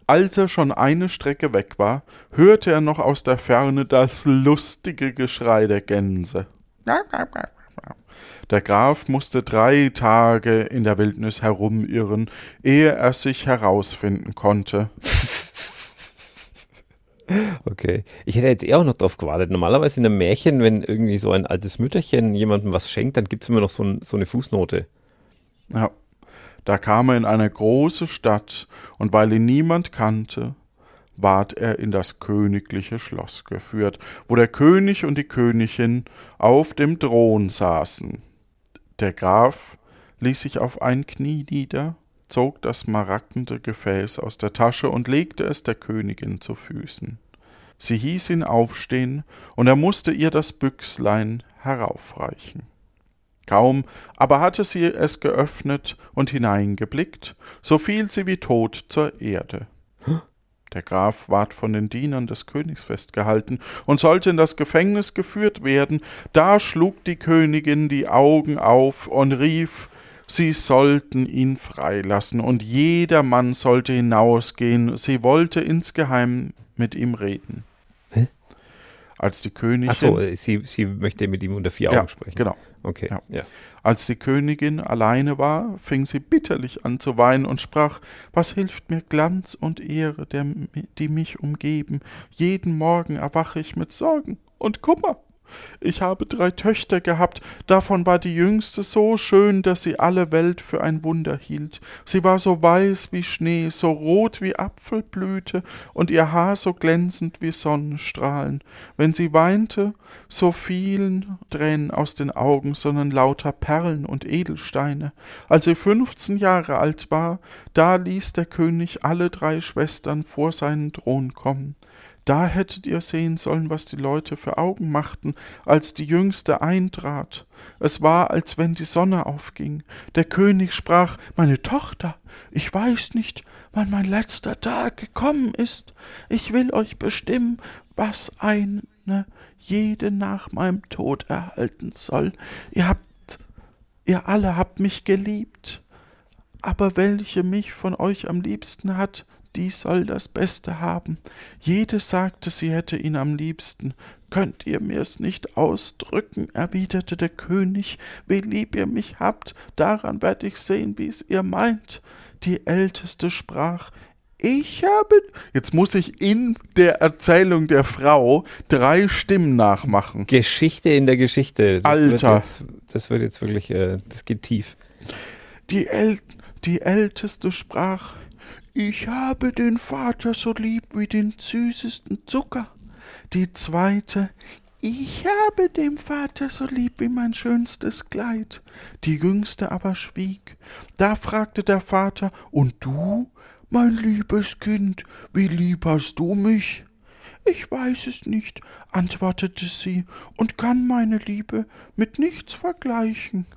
Als er schon eine Strecke weg war, hörte er noch aus der Ferne das lustige Geschrei der Gänse. Der Graf musste drei Tage in der Wildnis herumirren, ehe er sich herausfinden konnte. Okay. Ich hätte jetzt eher auch noch drauf gewartet. Normalerweise in einem Märchen, wenn irgendwie so ein altes Mütterchen jemandem was schenkt, dann gibt es immer noch so, ein, so eine Fußnote. Ja. Da kam er in eine große Stadt, und weil ihn niemand kannte, ward er in das königliche Schloss geführt, wo der König und die Königin auf dem Thron saßen. Der Graf ließ sich auf ein Knie nieder, zog das smaragdende Gefäß aus der Tasche und legte es der Königin zu Füßen. Sie hieß ihn aufstehen, und er musste ihr das Büchslein heraufreichen. Kaum aber hatte sie es geöffnet und hineingeblickt, so fiel sie wie tot zur Erde. Der Graf ward von den Dienern des Königs festgehalten und sollte in das Gefängnis geführt werden. Da schlug die Königin die Augen auf und rief, sie sollten ihn freilassen und jeder Mann sollte hinausgehen. Sie wollte insgeheim mit ihm reden. Als die Königin. Ach so, äh, sie, sie möchte mit ihm unter vier ja, Augen sprechen. Genau. Okay. Ja. Ja. Als die Königin alleine war, fing sie bitterlich an zu weinen und sprach, was hilft mir Glanz und Ehre, der, die mich umgeben? Jeden Morgen erwache ich mit Sorgen und Kummer. Ich habe drei Töchter gehabt, davon war die jüngste so schön, dass sie alle Welt für ein Wunder hielt. Sie war so weiß wie Schnee, so rot wie Apfelblüte und ihr Haar so glänzend wie Sonnenstrahlen. Wenn sie weinte, so fielen Tränen aus den Augen, sondern lauter Perlen und Edelsteine. Als sie fünfzehn Jahre alt war, da ließ der König alle drei Schwestern vor seinen Thron kommen. Da hättet ihr sehen sollen, was die Leute für Augen machten, als die Jüngste eintrat. Es war, als wenn die Sonne aufging. Der König sprach, meine Tochter, ich weiß nicht, wann mein letzter Tag gekommen ist. Ich will euch bestimmen, was eine jede nach meinem Tod erhalten soll. Ihr habt, ihr alle habt mich geliebt. Aber welche mich von euch am liebsten hat, die soll das Beste haben. Jede sagte, sie hätte ihn am liebsten. Könnt ihr mir's nicht ausdrücken, erwiderte der König, wie lieb ihr mich habt, daran werd ich sehen, wie's ihr meint. Die Älteste sprach, ich habe. Jetzt muss ich in der Erzählung der Frau drei Stimmen nachmachen. Geschichte in der Geschichte. Das Alter. Wird jetzt, das wird jetzt wirklich, äh, das geht tief. Die, El die Älteste sprach, ich habe den Vater so lieb wie den süßesten Zucker. Die zweite, ich habe den Vater so lieb wie mein schönstes Kleid. Die jüngste aber schwieg. Da fragte der Vater, und du, mein liebes Kind, wie lieb hast du mich? Ich weiß es nicht, antwortete sie, und kann meine Liebe mit nichts vergleichen.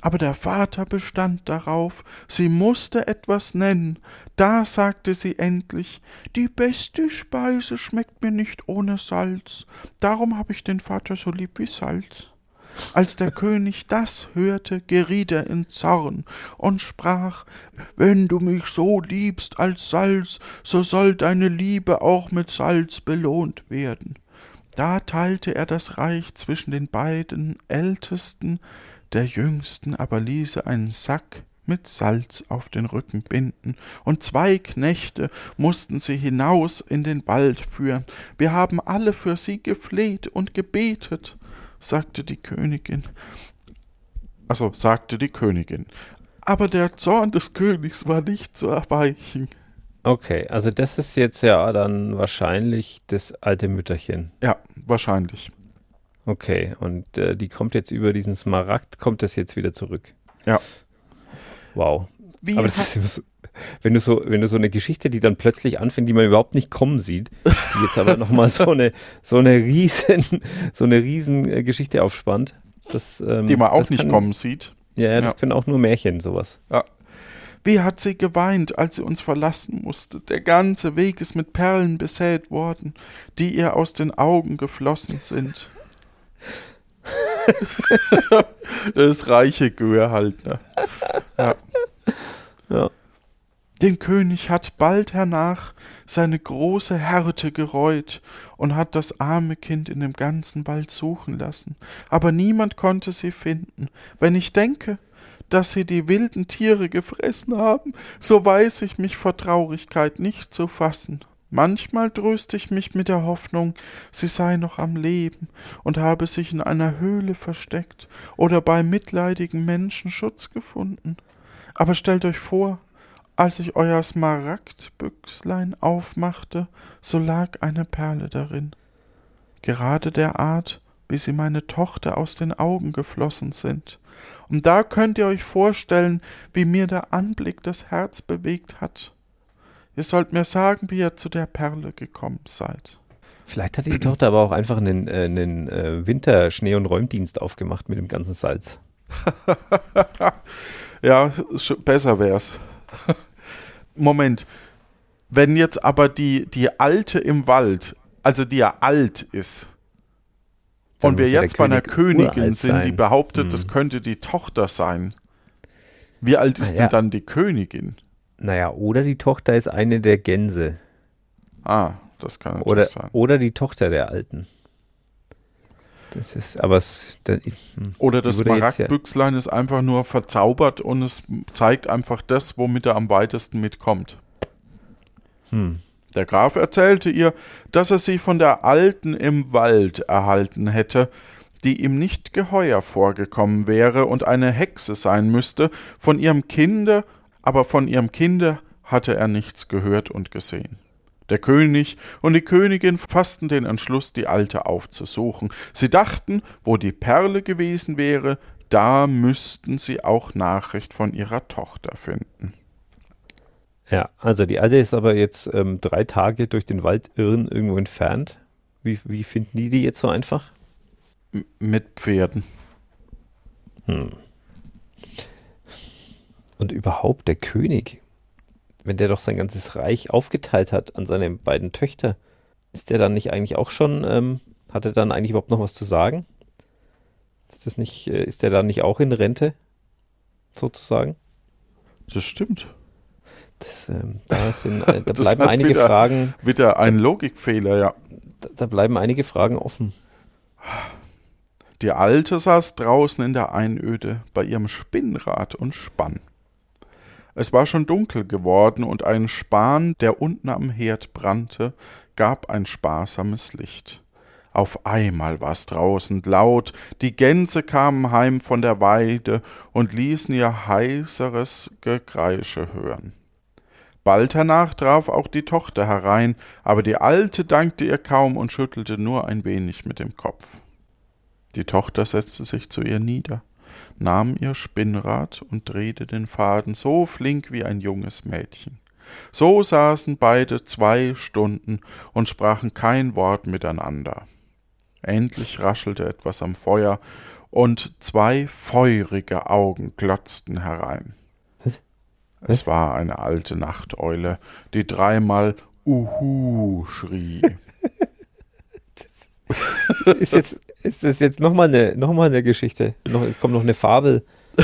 Aber der Vater bestand darauf, sie musste etwas nennen. Da sagte sie endlich, die beste Speise schmeckt mir nicht ohne Salz, darum hab ich den Vater so lieb wie Salz. Als der König das hörte, geriet er in Zorn und sprach Wenn du mich so liebst als Salz, so soll deine Liebe auch mit Salz belohnt werden. Da teilte er das Reich zwischen den beiden Ältesten, der Jüngsten aber ließe einen Sack mit Salz auf den Rücken binden, und zwei Knechte mussten sie hinaus in den Wald führen. Wir haben alle für sie gefleht und gebetet, sagte die Königin. Also sagte die Königin. Aber der Zorn des Königs war nicht zu erweichen. Okay, also das ist jetzt ja dann wahrscheinlich das alte Mütterchen. Ja, wahrscheinlich. Okay, und äh, die kommt jetzt über diesen Smaragd, kommt das jetzt wieder zurück. Ja. Wow. Wie Aber das ist wenn du so, wenn du so eine Geschichte, die dann plötzlich anfängt, die man überhaupt nicht kommen sieht, die jetzt aber nochmal so eine, so eine riesen, so eine riesen äh, Geschichte aufspannt. Das, ähm, die man auch nicht kann, kommen sieht. Ja, das Ja. können auch nur Märchen, sowas. Ja. Wie hat sie geweint, als sie uns verlassen musste? Der ganze Weg ist mit Perlen besät worden, die ihr aus den Augen geflossen sind. das reiche Göhe halt, ne? Ja. Ja. Den König hat bald hernach seine große Härte gereut und hat das arme Kind in dem ganzen Wald suchen lassen, aber niemand konnte sie finden. Wenn ich denke, dass sie die wilden Tiere gefressen haben, so weiß ich mich vor Traurigkeit nicht zu fassen. Manchmal tröste ich mich mit der Hoffnung, sie sei noch am Leben und habe sich in einer Höhle versteckt oder bei mitleidigen Menschen Schutz gefunden. Aber stellt euch vor, als ich euer Smaragdbüchslein aufmachte, so lag eine Perle darin. Gerade der Art, wie sie meine Tochter aus den Augen geflossen sind. Und da könnt ihr euch vorstellen, wie mir der Anblick das Herz bewegt hat. Ihr sollt mir sagen, wie ihr zu der Perle gekommen seid. Vielleicht hatte die Tochter aber auch einfach einen, äh, einen äh, Winterschnee- und Räumdienst aufgemacht mit dem ganzen Salz. Ja, besser wär's. Moment. Wenn jetzt aber die, die Alte im Wald, also die ja alt ist, Dann und wir jetzt bei einer König Königin sind, die sein. behauptet, Hm. das könnte die Tochter sein. Wie alt ist Ah, denn ja. dann die Königin? Naja, oder die Tochter ist eine der Gänse. Ah, das kann natürlich Oder, sein. oder die Tochter der Alten. Das ist, aber es, da, hm. Oder das jetzt ja- Smaragdbüchslein ist einfach nur verzaubert und es zeigt einfach das, womit er am weitesten mitkommt. Hm. Der Graf erzählte ihr, dass er sie von der Alten im Wald erhalten hätte, die ihm nicht geheuer vorgekommen wäre und eine Hexe sein müsste, von ihrem Kinde, aber von ihrem Kinde hatte er nichts gehört und gesehen. Der König und die Königin fassten den Entschluss, die Alte aufzusuchen. Sie dachten, wo die Perle gewesen wäre, da müssten sie auch Nachricht von ihrer Tochter finden. Ja, also die Alte ist aber jetzt ähm, drei Tage durch den Wald irren irgendwo entfernt. Wie, wie finden die die jetzt so einfach? M mit Pferden. Und überhaupt der König, wenn der doch sein ganzes Reich aufgeteilt hat an seine beiden Töchter, ist der dann nicht eigentlich auch schon, ähm, hat er dann eigentlich überhaupt noch was zu sagen? Ist das nicht, äh, ist der dann nicht auch in Rente? Sozusagen? Das stimmt. Das, ähm, da, sind, äh, da bleiben einige wieder- Fragen, Wieder ein Logikfehler, ja. da, da bleiben einige Fragen offen. Die Alte saß draußen in der Einöde bei ihrem Spinnrad und spann. Es war schon dunkel geworden und ein Span, der unten am Herd brannte, gab ein sparsames Licht. Auf einmal war's draußen laut, die Gänse kamen heim von der Weide und ließen ihr heiseres Gekreische hören. Bald hernach traf auch die Tochter herein, aber die Alte dankte ihr kaum und schüttelte nur ein wenig mit dem Kopf. Die Tochter setzte sich zu ihr nieder, nahm ihr Spinnrad und drehte den Faden so flink wie ein junges Mädchen. So saßen beide zwei Stunden und sprachen kein Wort miteinander. Endlich raschelte etwas am Feuer, und zwei feurige Augen glotzten herein. Es war eine alte Nachteule, die dreimal Uhu schrie. ist, jetzt, ist das jetzt nochmal eine, noch mal eine Geschichte? Noch, es kommt noch eine Fabel.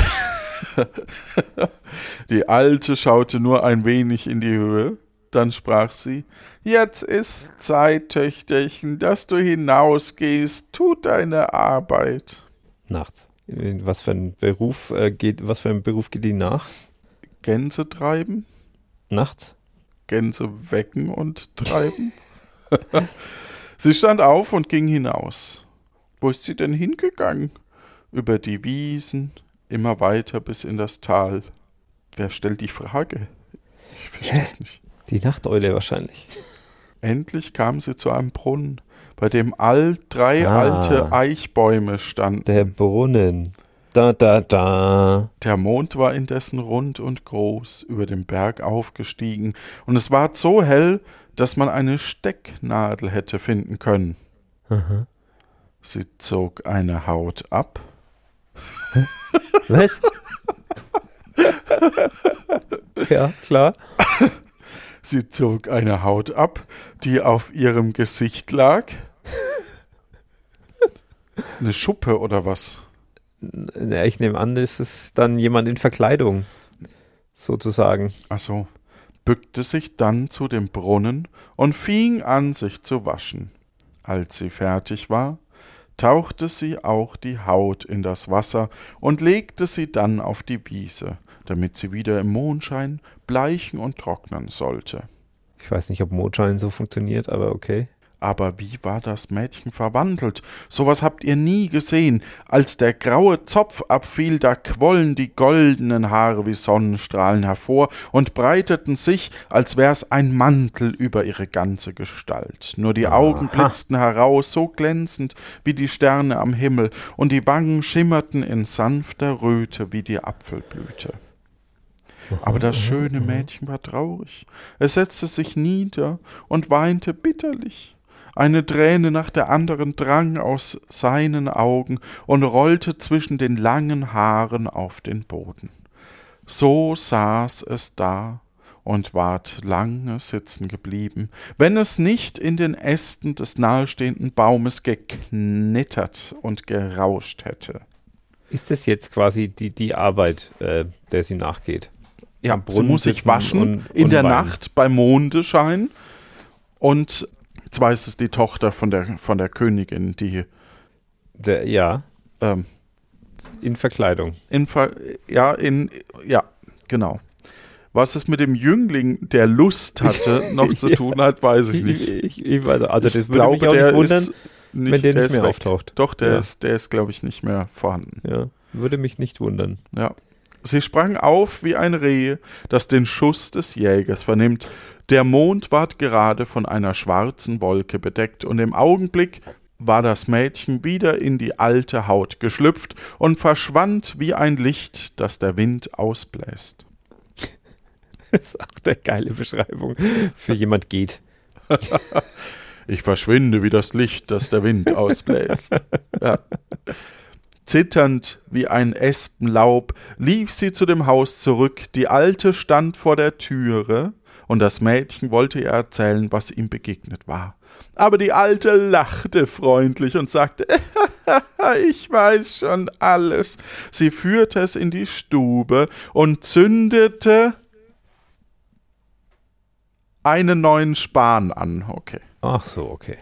Die Alte schaute nur ein wenig in die Höhe, dann sprach sie, Jetzt ist Zeit, Töchterchen, dass du hinausgehst, tu deine Arbeit. Nachts. Was für ein Beruf äh, geht, was für ein Beruf geht die nach? Gänse treiben, Nachts? Gänse wecken und treiben. sie stand auf und ging hinaus. Wo ist sie denn hingegangen? Über die Wiesen, immer weiter bis in das Tal. Wer stellt die Frage? Ich verstehe es nicht. Die Nachteule wahrscheinlich. Endlich kam sie zu einem Brunnen, bei dem all drei Ah. alte Eichbäume standen. Der Brunnen. Da, da, da. Der Mond war indessen rund und groß über dem Berg aufgestiegen, und es war so hell, dass man eine Stecknadel hätte finden können. Sie zog eine Haut ab, Was? ja, klar. sie zog eine Haut ab, die auf ihrem Gesicht lag. Eine Schuppe oder was? Ja, ich nehme an, das ist dann jemand in Verkleidung. Sozusagen. Ach so, bückte sich dann zu dem Brunnen und fing an, sich zu waschen. Als sie fertig war, tauchte sie auch die Haut in das Wasser und legte sie dann auf die Wiese, damit sie wieder im Mondschein bleichen und trocknen sollte. Ich weiß nicht, ob Mondschein so funktioniert, aber okay. Aber wie war das Mädchen verwandelt? Sowas habt ihr nie gesehen. Als der graue Zopf abfiel, da quollen die goldenen Haare wie Sonnenstrahlen hervor und breiteten sich, als wär's ein Mantel über ihre ganze Gestalt. Nur die Augen blitzten heraus, so glänzend wie die Sterne am Himmel, und die Wangen schimmerten in sanfter Röte wie die Apfelblüte. Aber das schöne Mädchen war traurig. Es setzte sich nieder und weinte bitterlich. Eine Träne nach der anderen drang aus seinen Augen und rollte zwischen den langen Haaren auf den Boden. So saß es da und ward lange sitzen geblieben, wenn es nicht in den Ästen des nahestehenden Baumes geknittert und gerauscht hätte. Ist das jetzt quasi die, die Arbeit, äh, der sie nachgeht? Ja, sie muss sich waschen und- in und der weinen. Nacht bei Mondeschein. Und zwar ist es die Tochter von der, von der Königin, die Der, ja, ähm, in Verkleidung. in, Ver- ja, in, ja, genau. Was es mit dem Jüngling, der Lust hatte, noch zu tun hat, weiß ich Ich, nicht. ich, ich weiß, also das Ich würde glaube, mich auch der nicht wundern, nicht, wenn der der nicht mehr weg. auftaucht. Doch, der Ja. ist, der ist, glaube ich, nicht mehr vorhanden. Ja, würde mich nicht wundern. Ja. Sie sprang auf wie ein Reh, das den Schuss des Jägers vernimmt. Der Mond ward gerade von einer schwarzen Wolke bedeckt, und im Augenblick war das Mädchen wieder in die alte Haut geschlüpft und verschwand wie ein Licht, das der Wind ausbläst. Das ist auch eine geile Beschreibung für jemand geht. Ich verschwinde wie das Licht, das der Wind ausbläst. Ja. Zitternd wie ein Espenlaub lief sie zu dem Haus zurück, die Alte stand vor der Türe, und das Mädchen wollte ihr erzählen, was ihm begegnet war. Aber die Alte lachte freundlich und sagte, ich weiß schon alles. Sie führte es in die Stube und zündete einen neuen Span an. Okay. Ach so, okay.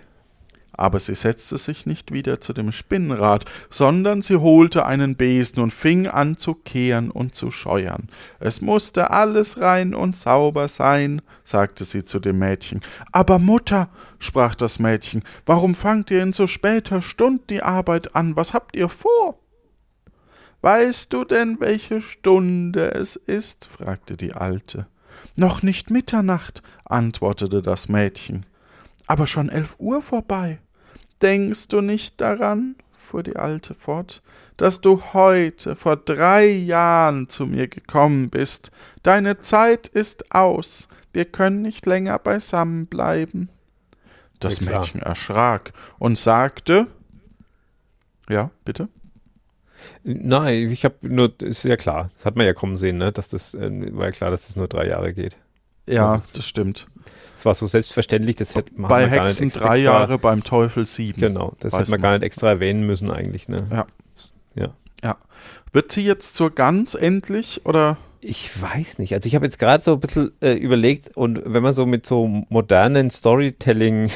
Aber sie setzte sich nicht wieder zu dem Spinnrad, sondern sie holte einen Besen und fing an zu kehren und zu scheuern. Es musste alles rein und sauber sein, sagte sie zu dem Mädchen. Aber Mutter, sprach das Mädchen, warum fangt ihr in so später Stund die Arbeit an? Was habt ihr vor? Weißt du denn, welche Stunde es ist? fragte die Alte. Noch nicht Mitternacht, antwortete das Mädchen. Aber schon elf Uhr vorbei. Denkst du nicht daran, fuhr die Alte fort, dass du heute vor drei Jahren zu mir gekommen bist? Deine Zeit ist aus, wir können nicht länger beisammen bleiben. Das Ja. Mädchen erschrak und sagte Ja, bitte? Nein, ich habe nur, ist ja klar, das hat man ja kommen sehen, ne? dass das, äh, war ja klar, dass das nur drei Jahre geht. Ja, Also, das stimmt. Es war so selbstverständlich, das hätte man Bei gar nicht Hexen extra, drei Jahre, beim Teufel sieben. Genau, das hätte man man. gar nicht extra erwähnen müssen eigentlich. Ne? Ja. Ja. Ja. Wird sie jetzt zur Gans endlich oder? Ich weiß nicht. Also ich habe jetzt gerade so ein bisschen äh, überlegt und wenn man so mit so modernen Storytelling-Brille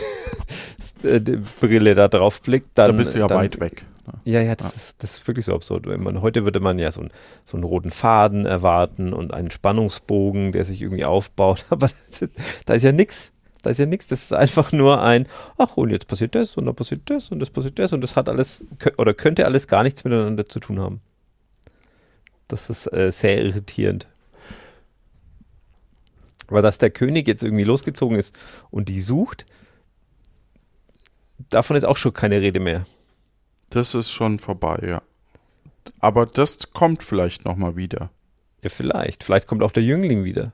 da drauf blickt, dann. da bist du ja dann, weit weg. Ja, ja, das, Ja. Ist, das ist wirklich so absurd. Man, heute würde man ja so, einen- so einen roten Faden erwarten und einen Spannungsbogen, der sich irgendwie aufbaut. Aber ist, da ist ja nichts. Da ist ja nichts. Das ist einfach nur ein, ach, und jetzt passiert das und dann passiert das und das passiert das und das hat alles oder könnte alles gar nichts miteinander zu tun haben. Das ist äh, sehr irritierend. Aber dass der König jetzt irgendwie losgezogen ist und die sucht, davon ist auch schon keine Rede mehr. Das ist schon vorbei, ja. Aber das kommt vielleicht noch mal wieder. Ja, vielleicht. Vielleicht kommt auch der Jüngling wieder.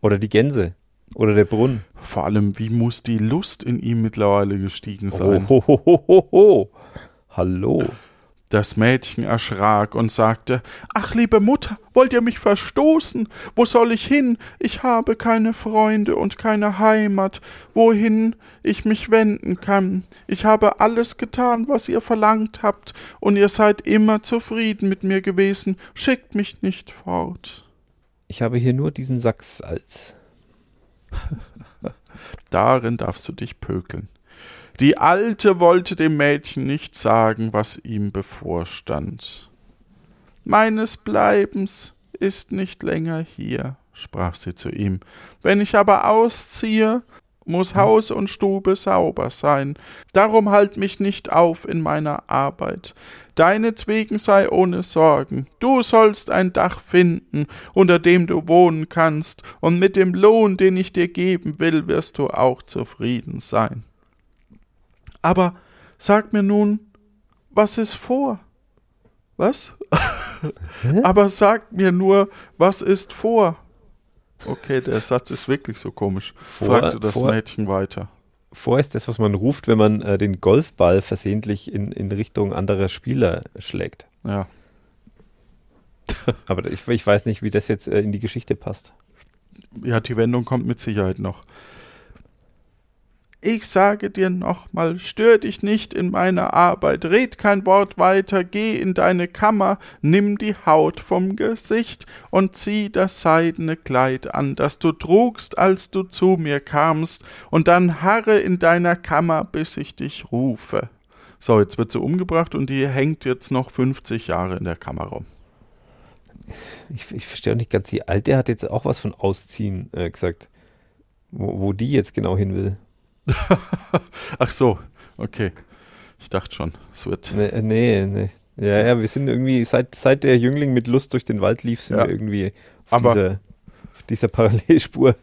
Oder die Gänse. Oder der Brunnen. Vor allem, wie muss die Lust in ihm mittlerweile gestiegen sein? Oh, ho, ho, ho, ho. Hallo. Das Mädchen erschrak und sagte, Ach, liebe Mutter, wollt ihr mich verstoßen? Wo soll ich hin? Ich habe keine Freunde und keine Heimat, wohin ich mich wenden kann. Ich habe alles getan, was ihr verlangt habt, und ihr seid immer zufrieden mit mir gewesen. Schickt mich nicht fort. Ich habe hier nur diesen Sack Salz. Darin darfst du dich pökeln. Die Alte wollte dem Mädchen nicht sagen, was ihm bevorstand. Meines Bleibens ist nicht länger hier, sprach sie zu ihm. Wenn ich aber ausziehe, muss Haus und Stube sauber sein. Darum halt mich nicht auf in meiner Arbeit. Deinetwegen sei ohne Sorgen. Du sollst ein Dach finden, unter dem du wohnen kannst, und mit dem Lohn, den ich dir geben will, wirst du auch zufrieden sein. Aber sag mir nun, was ist vor? Was? Aber sag mir nur, was ist vor? Okay, der Satz ist wirklich so komisch, Vor- fragte das vor- Mädchen weiter. Vor ist das, was man ruft, wenn man äh, den Golfball versehentlich in, in Richtung anderer Spieler schlägt. Ja. Aber ich, ich weiß nicht, wie das jetzt äh, in die Geschichte passt. Ja, die Wendung kommt mit Sicherheit noch. Ich sage dir nochmal, stör dich nicht in meiner Arbeit, red kein Wort weiter, geh in deine Kammer, nimm die Haut vom Gesicht und zieh das seidene Kleid an, das du trugst, als du zu mir kamst, und dann harre in deiner Kammer, bis ich dich rufe. So, jetzt wird sie umgebracht und die hängt jetzt noch 50 Jahre in der Kammer rum. Ich, ich verstehe auch nicht ganz, die Alte hat jetzt auch was von Ausziehen äh, gesagt. Wo, wo die jetzt genau hin will. Ach so, okay. Ich dachte schon, es wird. Nee, äh, nee, nee. Ja, ja, wir sind irgendwie, seit, seit der Jüngling mit Lust durch den Wald lief, sind Ja. wir irgendwie auf, Aber- dieser, auf dieser Parallelspur.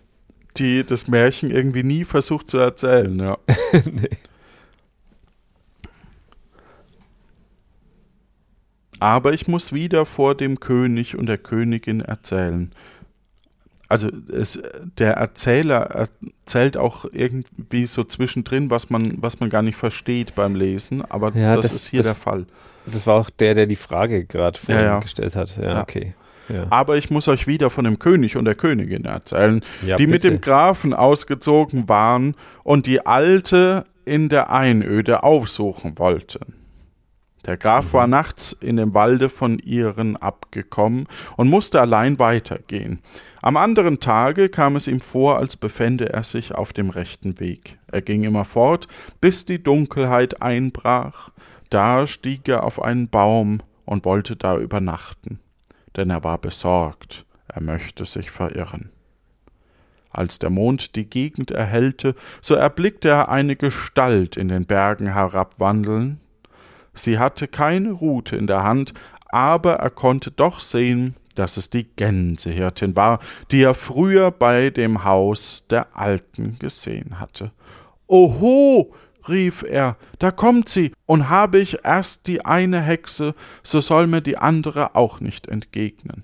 die das Märchen irgendwie nie versucht zu erzählen, ja. Aber ich muss wieder vor dem König und der Königin erzählen. Also es, der Erzähler erzählt auch irgendwie so zwischendrin, was man, was man gar nicht versteht beim Lesen, aber Ja, das, das- ist hier das- der Fall. Das war auch der, der die Frage gerade vorhin Ja, ja. gestellt hat. Ja, okay. Aber ich muss euch wieder von dem König und der Königin erzählen, die mit bitte. dem Grafen ausgezogen waren und die Alte in der Einöde aufsuchen wollten. Der Graf war nachts in dem Walde von ihren abgekommen und musste allein weitergehen. Am anderen Tage kam es ihm vor, als befände er sich auf dem rechten Weg. Er ging immer fort, bis die Dunkelheit einbrach. Da stieg er auf einen Baum und wollte da übernachten, denn er war besorgt, er möchte sich verirren. Als der Mond die Gegend erhellte, so erblickte er eine Gestalt in den Bergen herabwandeln. Sie hatte keine Rute in der Hand, aber er konnte doch sehen, dass es die Gänsehirtin war, die er früher bei dem Haus der Alten gesehen hatte. Oho, rief er, da kommt sie, und habe ich erst die eine Hexe, so soll mir die andere auch nicht entgegnen.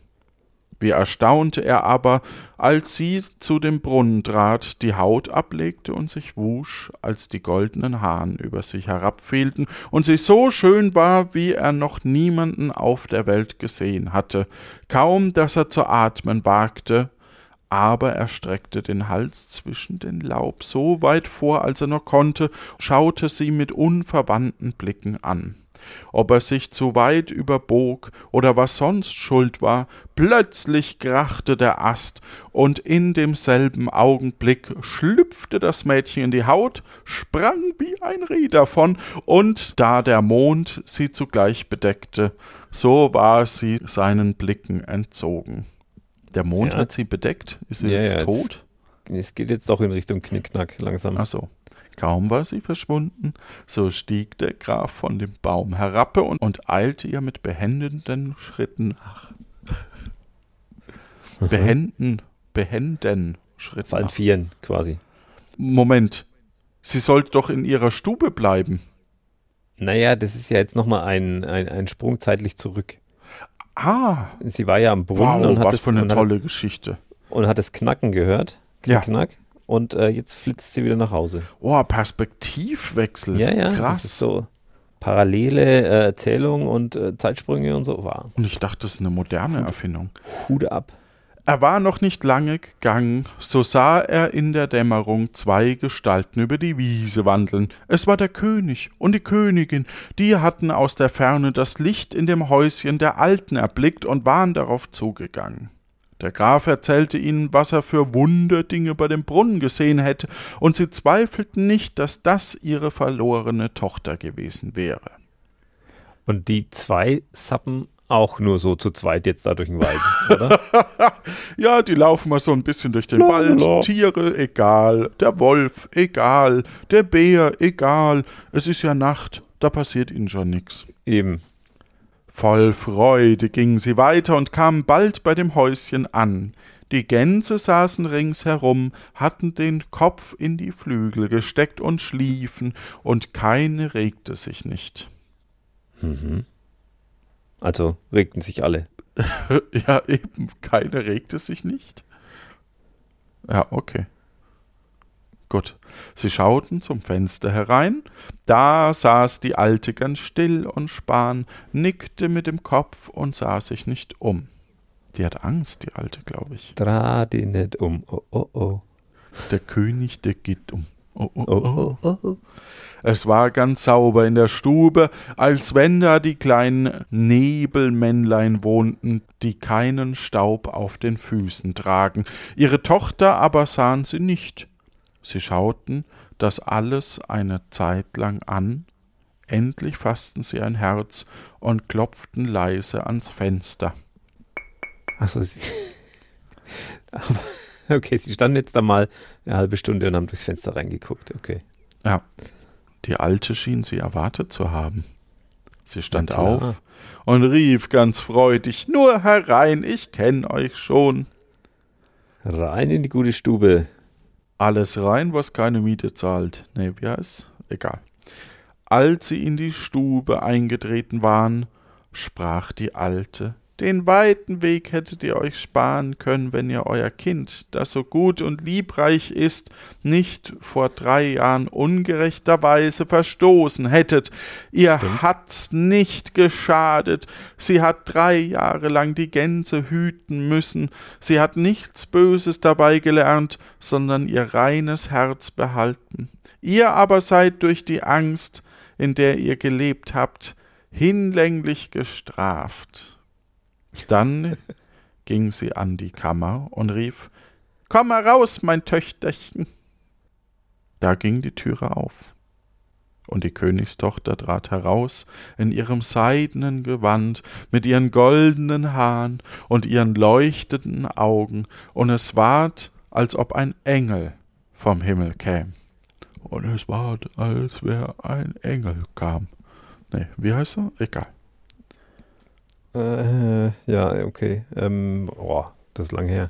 Wie erstaunte er aber, als sie zu dem Brunnen trat, die Haut ablegte und sich wusch, als die goldenen Haaren über sich herabfielten und sie so schön war, wie er noch niemanden auf der Welt gesehen hatte, kaum dass er zu atmen wagte, aber er streckte den Hals zwischen den Laub so weit vor, als er nur konnte, schaute sie mit unverwandten Blicken an ob er sich zu weit überbog oder was sonst schuld war, plötzlich krachte der Ast, und in demselben Augenblick schlüpfte das Mädchen in die Haut, sprang wie ein Reh davon, und da der Mond sie zugleich bedeckte, so war sie seinen Blicken entzogen. Der Mond Ja. hat sie bedeckt? Ist sie Ja, jetzt ja, tot? Es geht jetzt doch in Richtung Knickknack langsam. Ach so. Kaum war sie verschwunden, so stieg der Graf von dem Baum herab und, eilte ihr mit behenden Schritten nach. Behenden, behenden Schritten Fallen nach. Vieren quasi. Moment, sie sollte doch in ihrer Stube bleiben. Naja, das ist ja jetzt nochmal ein, ein, ein Sprung zeitlich zurück. Ah, Sie war ja am Brunnen wow, und, hat was das, für eine und, hat, tolle Geschichte. und hat das Knacken gehört. Ja. Knack. Und äh, jetzt flitzt sie wieder nach Hause. Oh, Perspektivwechsel. Ja, ja, Krass. das ist so parallele äh, Erzählung und äh, Zeitsprünge und so. War Und ich dachte, das ist eine moderne Erfindung. Hude ab. Er war noch nicht lange gegangen, so sah er in der Dämmerung zwei Gestalten über die Wiese wandeln. Es war der König und die Königin, die hatten aus der Ferne das Licht in dem Häuschen der Alten erblickt und waren darauf zugegangen. Der Graf erzählte ihnen, was er für Wunderdinge bei dem Brunnen gesehen hätte, und sie zweifelten nicht, dass das ihre verlorene Tochter gewesen wäre. Und die zwei sappen auch nur so zu zweit jetzt da durch den Wald, oder? Ja, die laufen mal so ein bisschen durch den Lalala. Wald. Tiere, egal. Der Wolf, egal. Der Bär, egal. Es ist ja Nacht, da passiert ihnen schon nix. Eben. Voll Freude gingen sie weiter und kamen bald bei dem Häuschen an. Die Gänse saßen ringsherum, hatten den Kopf in die Flügel gesteckt und schliefen, und keine regte sich nicht. Also regten sich alle. Ja, eben, keine regte sich nicht. Ja, okay. Gut. Sie schauten zum Fenster herein. Da saß die Alte ganz still und span, nickte mit dem Kopf und sah sich nicht um. Die hat Angst, die Alte, glaube ich. Dreh die nicht um. Oh, oh, oh. Der König, der geht um. Oh, oh, Oh, oh, oh. Es war ganz sauber in der Stube, als wenn da die kleinen Nebelmännlein wohnten, die keinen Staub auf den Füßen tragen. Ihre Tochter aber sahen sie nicht. Sie schauten das alles eine Zeit lang an, endlich fassten sie ein Herz und klopften leise ans Fenster. Achso, okay, sie standen jetzt da mal eine halbe Stunde und haben durchs Fenster reingeguckt. Okay. Ja, die Alte schien sie erwartet zu haben. Sie stand klar. auf und rief ganz freudig, nur herein, ich kenn euch schon. Rein in die gute Stube. Alles rein, was keine Miete zahlt. Nee, wie heißt? Egal. Als sie in die Stube eingetreten waren, sprach die Alte, den weiten Weg hättet ihr euch sparen können, wenn ihr euer Kind, das so gut und liebreich ist, nicht vor drei Jahren ungerechterweise verstoßen hättet. Ihr hat's nicht geschadet. Sie hat drei Jahre lang die Gänse hüten müssen. Sie hat nichts Böses dabei gelernt, sondern ihr reines Herz behalten. Ihr aber seid durch die Angst, in der ihr gelebt habt, hinlänglich gestraft. Dann ging sie an die Kammer und rief Komm heraus, mein Töchterchen. Da ging die Türe auf. Und die Königstochter trat heraus in ihrem seidenen Gewand, mit ihren goldenen Haaren und ihren leuchtenden Augen, und es ward, als ob ein Engel vom Himmel käm. Und es ward, als wär ein Engel kam. Nee, wie heißt er? Egal. Äh, ja, okay. Ähm, oh, das ist lang her.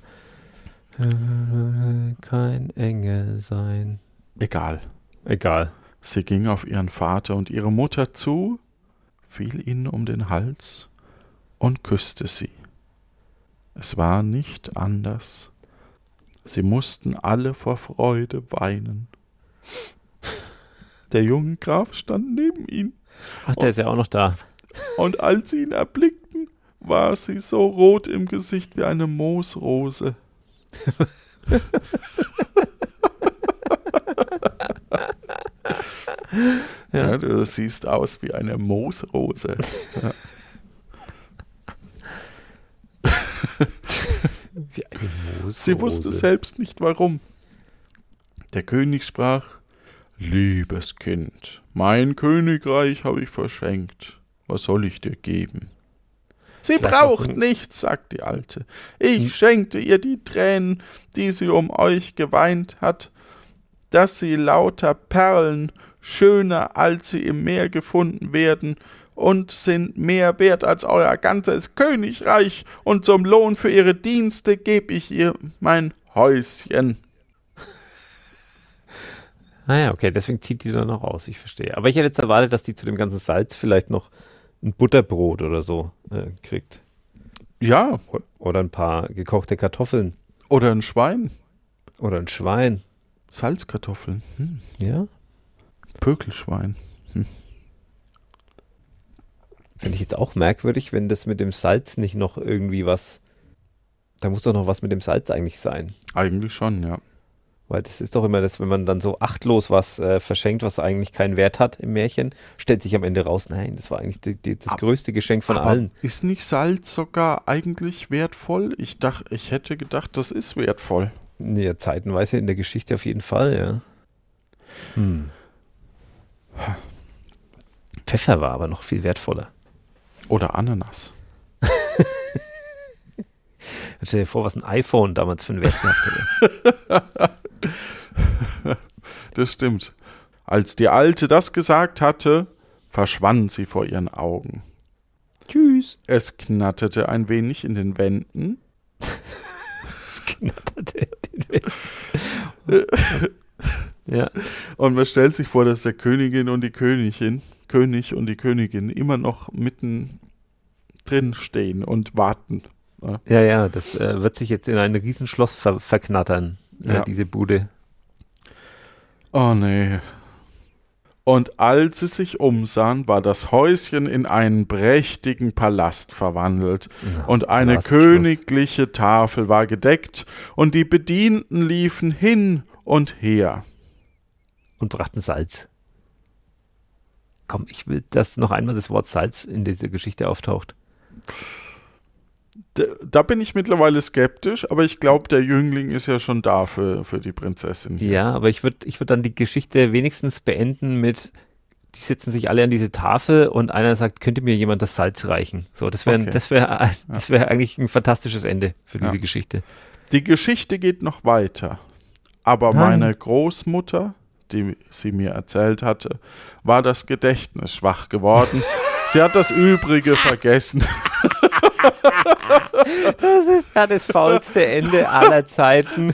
Kein Engel sein. Egal. Egal. Sie ging auf ihren Vater und ihre Mutter zu, fiel ihnen um den Hals und küsste sie. Es war nicht anders. Sie mussten alle vor Freude weinen. Der junge Graf stand neben ihnen, Ach, der ist ja auch noch da. und als sie ihn erblickten, war sie so rot im Gesicht wie eine Moosrose. ja. du siehst aus wie eine Moosrose. Wie eine Moos Sie wusste selbst nicht warum. Der König sprach, Liebes Kind, mein Königreich habe ich verschenkt. Was soll ich dir geben? Sie Vielleicht braucht noch nichts, sagt die Alte. Ich schenkte ihr die Tränen, die sie um euch geweint hat, dass sie lauter Perlen, schöner als sie im Meer gefunden werden, und sind mehr wert als euer ganzes Königreich, und zum Lohn für ihre Dienste geb ich ihr mein Häuschen. Ah ja, okay, deswegen zieht die dann noch aus, ich verstehe. Aber ich hätte jetzt erwartet, dass die zu dem ganzen Salz vielleicht noch ein Butterbrot oder so äh, kriegt. Ja, Oder ein paar gekochte Kartoffeln. oder ein Schwein, Oder ein Schwein. Salzkartoffeln, hm. Ja? Pökelschwein. Finde ich jetzt auch merkwürdig, wenn das mit dem Salz nicht noch irgendwie was. Da muss doch noch was mit dem Salz eigentlich sein. Eigentlich schon, ja. Weil das ist doch immer das, wenn man dann so achtlos was äh, verschenkt, was eigentlich keinen Wert hat im Märchen, stellt sich am Ende raus, nein, das war eigentlich die, die, das größte Geschenk von Aber allen. Ist nicht Salz sogar eigentlich wertvoll? Ich dachte, ich hätte gedacht, das ist wertvoll. Ja, zeitenweise in der Geschichte auf jeden Fall, ja. Hm. Pfeffer war aber noch viel wertvoller. Oder Ananas. Stell dir vor, was ein iPhone damals für einen Wert gehabt hätte. Das stimmt. Als die Alte das gesagt hatte, verschwand sie vor ihren Augen. Tschüss. Es knatterte ein wenig in den Wänden. Es knatterte in den Wänden. Ja, Und man stellt sich vor, dass der Königin und die Königin, König und die Königin immer noch mitten drin stehen und warten. ja, ja, das äh, wird sich jetzt in ein Riesenschloss ver verknattern, Ja. diese Bude. Oh nee. Und als sie sich umsahen, war das Häuschen in einen prächtigen Palast verwandelt, Ja, und eine königliche Tafel war gedeckt, und die Bedienten liefen hin und her. Und brachten Salz. Komm, ich will, dass noch einmal das Wort Salz in dieser Geschichte auftaucht. Da bin ich mittlerweile skeptisch, aber ich glaube, der Jüngling ist ja schon da für, für die Prinzessin. Ja, aber ich würde ich würd dann die Geschichte wenigstens beenden mit, die sitzen sich alle an diese Tafel und einer sagt, könnte mir jemand das Salz reichen? So, das wäre Okay. das wäre das wäre eigentlich ein fantastisches Ende für diese Ja. Geschichte. Die Geschichte geht noch weiter. Aber Nein. meine Großmutter, die sie mir erzählt hatte, war das Gedächtnis schwach geworden. sie hat das Übrige vergessen. Das ist ja das faulste Ende aller Zeiten.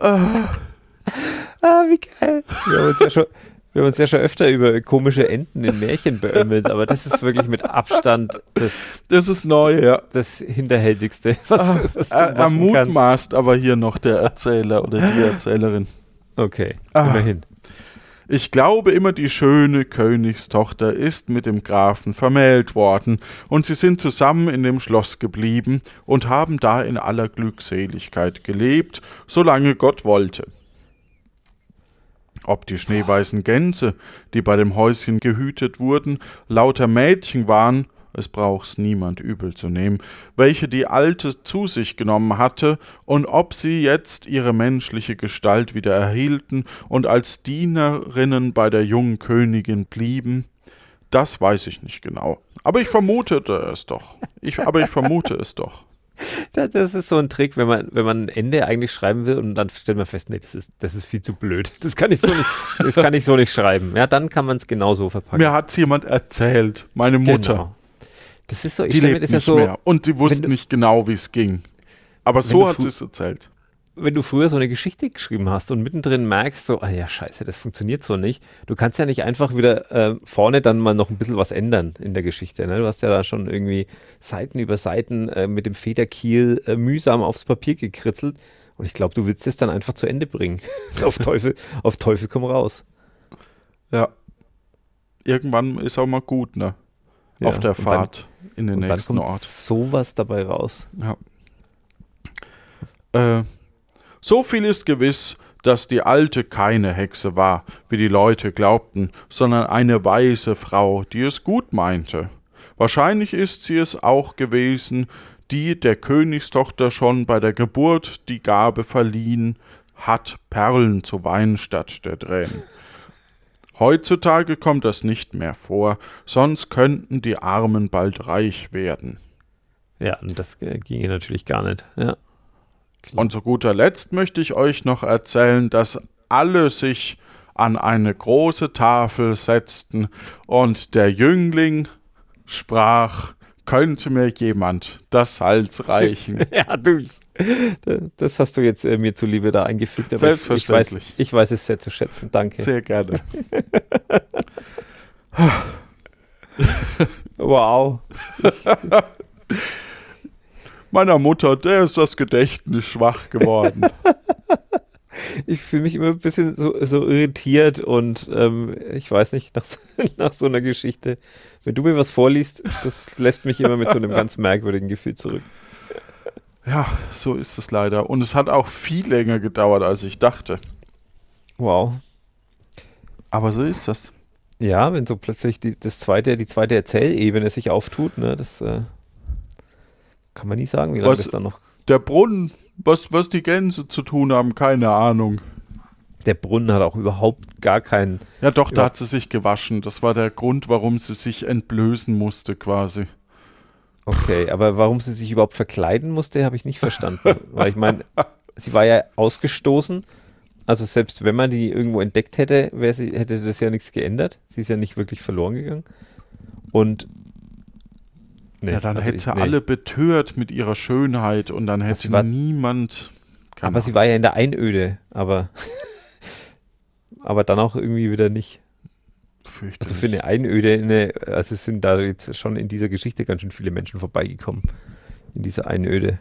ah, wie geil. Wir haben uns ja schon, wir haben uns ja schon öfter über komische Enden in Märchen beömmelt, aber das ist wirklich mit Abstand das, Das ist neu, ja. das Hinterhältigste, was, was du Er, mutmaßt aber hier noch der Erzähler oder die Erzählerin. Okay, Ah. immerhin. Ich glaube immer, die schöne Königstochter ist mit dem Grafen vermählt worden, und sie sind zusammen in dem Schloss geblieben und haben da in aller Glückseligkeit gelebt, solange Gott wollte. Ob die schneeweißen Gänse, die bei dem Häuschen gehütet wurden, lauter Mädchen waren, es braucht's niemand übel zu nehmen, welche die Alte zu sich genommen hatte, und ob sie jetzt ihre menschliche Gestalt wieder erhielten und als Dienerinnen bei der jungen Königin blieben, das weiß ich nicht genau. Aber ich vermutete es doch. Ich, aber ich vermute es doch. Das, das ist so ein Trick, wenn man, wenn man ein Ende eigentlich schreiben will und dann stellt man fest, nee, das ist, das ist viel zu blöd. Das kann ich so nicht, das kann ich so nicht schreiben. Ja, dann kann man es genauso verpacken. Mir hat's jemand erzählt, meine Mutter. Genau. Das ist so, ich Die lebt das ja nicht so, mehr. Und sie wusste du- nicht genau, wie es ging. Aber so hat sie es erzählt. wenn du früher so eine Geschichte geschrieben hast und mittendrin merkst, so, ah ja, scheiße, das funktioniert so nicht. Du kannst ja nicht einfach wieder äh, vorne dann mal noch ein bisschen was ändern in der Geschichte. Ne? Du hast ja da schon irgendwie Seiten über Seiten äh, mit dem Federkiel äh, mühsam aufs Papier gekritzelt. Und ich glaube, du willst es dann einfach zu Ende bringen. auf Teufel, auf Teufel komm raus. Ja. Irgendwann ist auch mal gut, ne? Ja, Auf der und dann- Fahrt in den nächsten kommt Ort. sowas dabei raus. Ja. Äh, so viel ist gewiss, dass die Alte keine Hexe war, wie die Leute glaubten, sondern eine weise Frau, die es gut meinte. Wahrscheinlich ist sie es auch gewesen, die der Königstochter schon bei der Geburt die Gabe verliehen hat, Perlen zu weinen statt der Tränen. Heutzutage kommt das nicht mehr vor, sonst könnten die Armen bald reich werden. Ja, und das äh, ginge natürlich gar nicht. Ja. Und zu guter Letzt möchte ich euch noch erzählen, dass alle sich an eine große Tafel setzten und der Jüngling sprach, könnte mir jemand das Salz reichen. Ja, du. Das hast du jetzt äh, mir zuliebe da eingefügt. Aber ich, ich, weiß, Selbstverständlich. ich weiß es sehr zu schätzen. Danke. Sehr gerne. Wow. Meiner Mutter, der ist das Gedächtnis schwach geworden. Ich fühle mich immer ein bisschen so, so irritiert und ähm, ich weiß nicht, nach, nach so einer Geschichte. Wenn du mir was vorliest, das lässt mich immer mit so einem ganz merkwürdigen Gefühl zurück. Ja, so ist es leider. Und es hat auch viel länger gedauert, als ich dachte. Wow. Aber so ist das. Ja, wenn so plötzlich die, das zweite, die zweite Erzählebene sich auftut, ne, das äh, kann man nie sagen, wie lange Was- das dann noch. Der Brunnen, was, was die Gänse zu tun haben, keine Ahnung. Der Brunnen hat auch überhaupt gar keinen. Ja, doch, da hat sie sich gewaschen. Das war der Grund, warum sie sich entblößen musste, quasi. Okay, aber warum sie sich überhaupt verkleiden musste, habe ich nicht verstanden. Weil ich meine, sie war ja ausgestoßen. Also selbst wenn man die irgendwo entdeckt hätte, wäre sie, hätte das ja nichts geändert. Sie ist ja nicht wirklich verloren gegangen. Und nee, ja, dann also hätte ich- nee. alle betört mit ihrer Schönheit und dann hätte sie war- niemand. Aber sie war ja in der Einöde, aber aber dann auch irgendwie wieder nicht. Ahnung, Also für eine Einöde, eine, also es sind da jetzt schon in dieser Geschichte ganz schön viele Menschen vorbeigekommen. In dieser Einöde.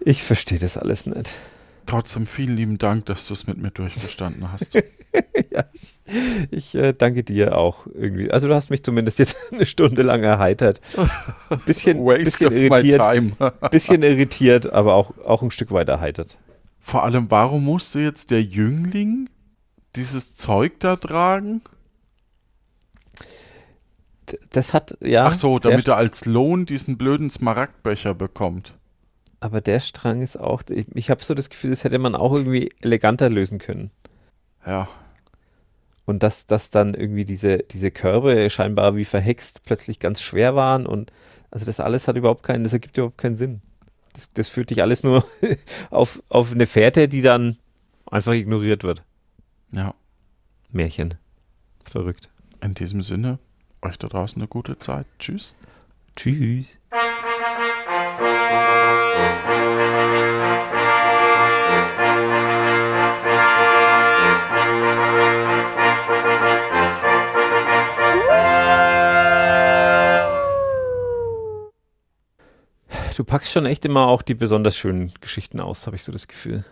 Ich verstehe das alles nicht. Trotzdem vielen lieben Dank, dass du es mit mir durchgestanden hast. ja, ich- ich äh, danke dir auch irgendwie. Also du hast mich zumindest jetzt eine Stunde lang erheitert. Ein bisschen, bisschen irritiert, bisschen irritiert, aber auch, auch ein Stück weit erheitert. Vor allem, warum musste jetzt der Jüngling dieses Zeug da tragen? Das hat, ja. Ach so, damit er als Lohn diesen blöden Smaragdbecher bekommt. Aber der Strang ist auch, ich, ich habe so das Gefühl, das hätte man auch irgendwie eleganter lösen können. Ja, Und dass, dass dann irgendwie diese, diese Körbe scheinbar wie verhext plötzlich ganz schwer waren und also das alles hat überhaupt keinen, das ergibt überhaupt keinen Sinn. Das, das führt dich alles nur auf, auf eine Fährte, die dann einfach ignoriert wird. Ja. Märchen. Verrückt. In diesem Sinne, euch da draußen eine gute Zeit. Tschüss. Tschüss. Du packst schon echt immer auch die besonders schönen Geschichten aus, habe ich so das Gefühl.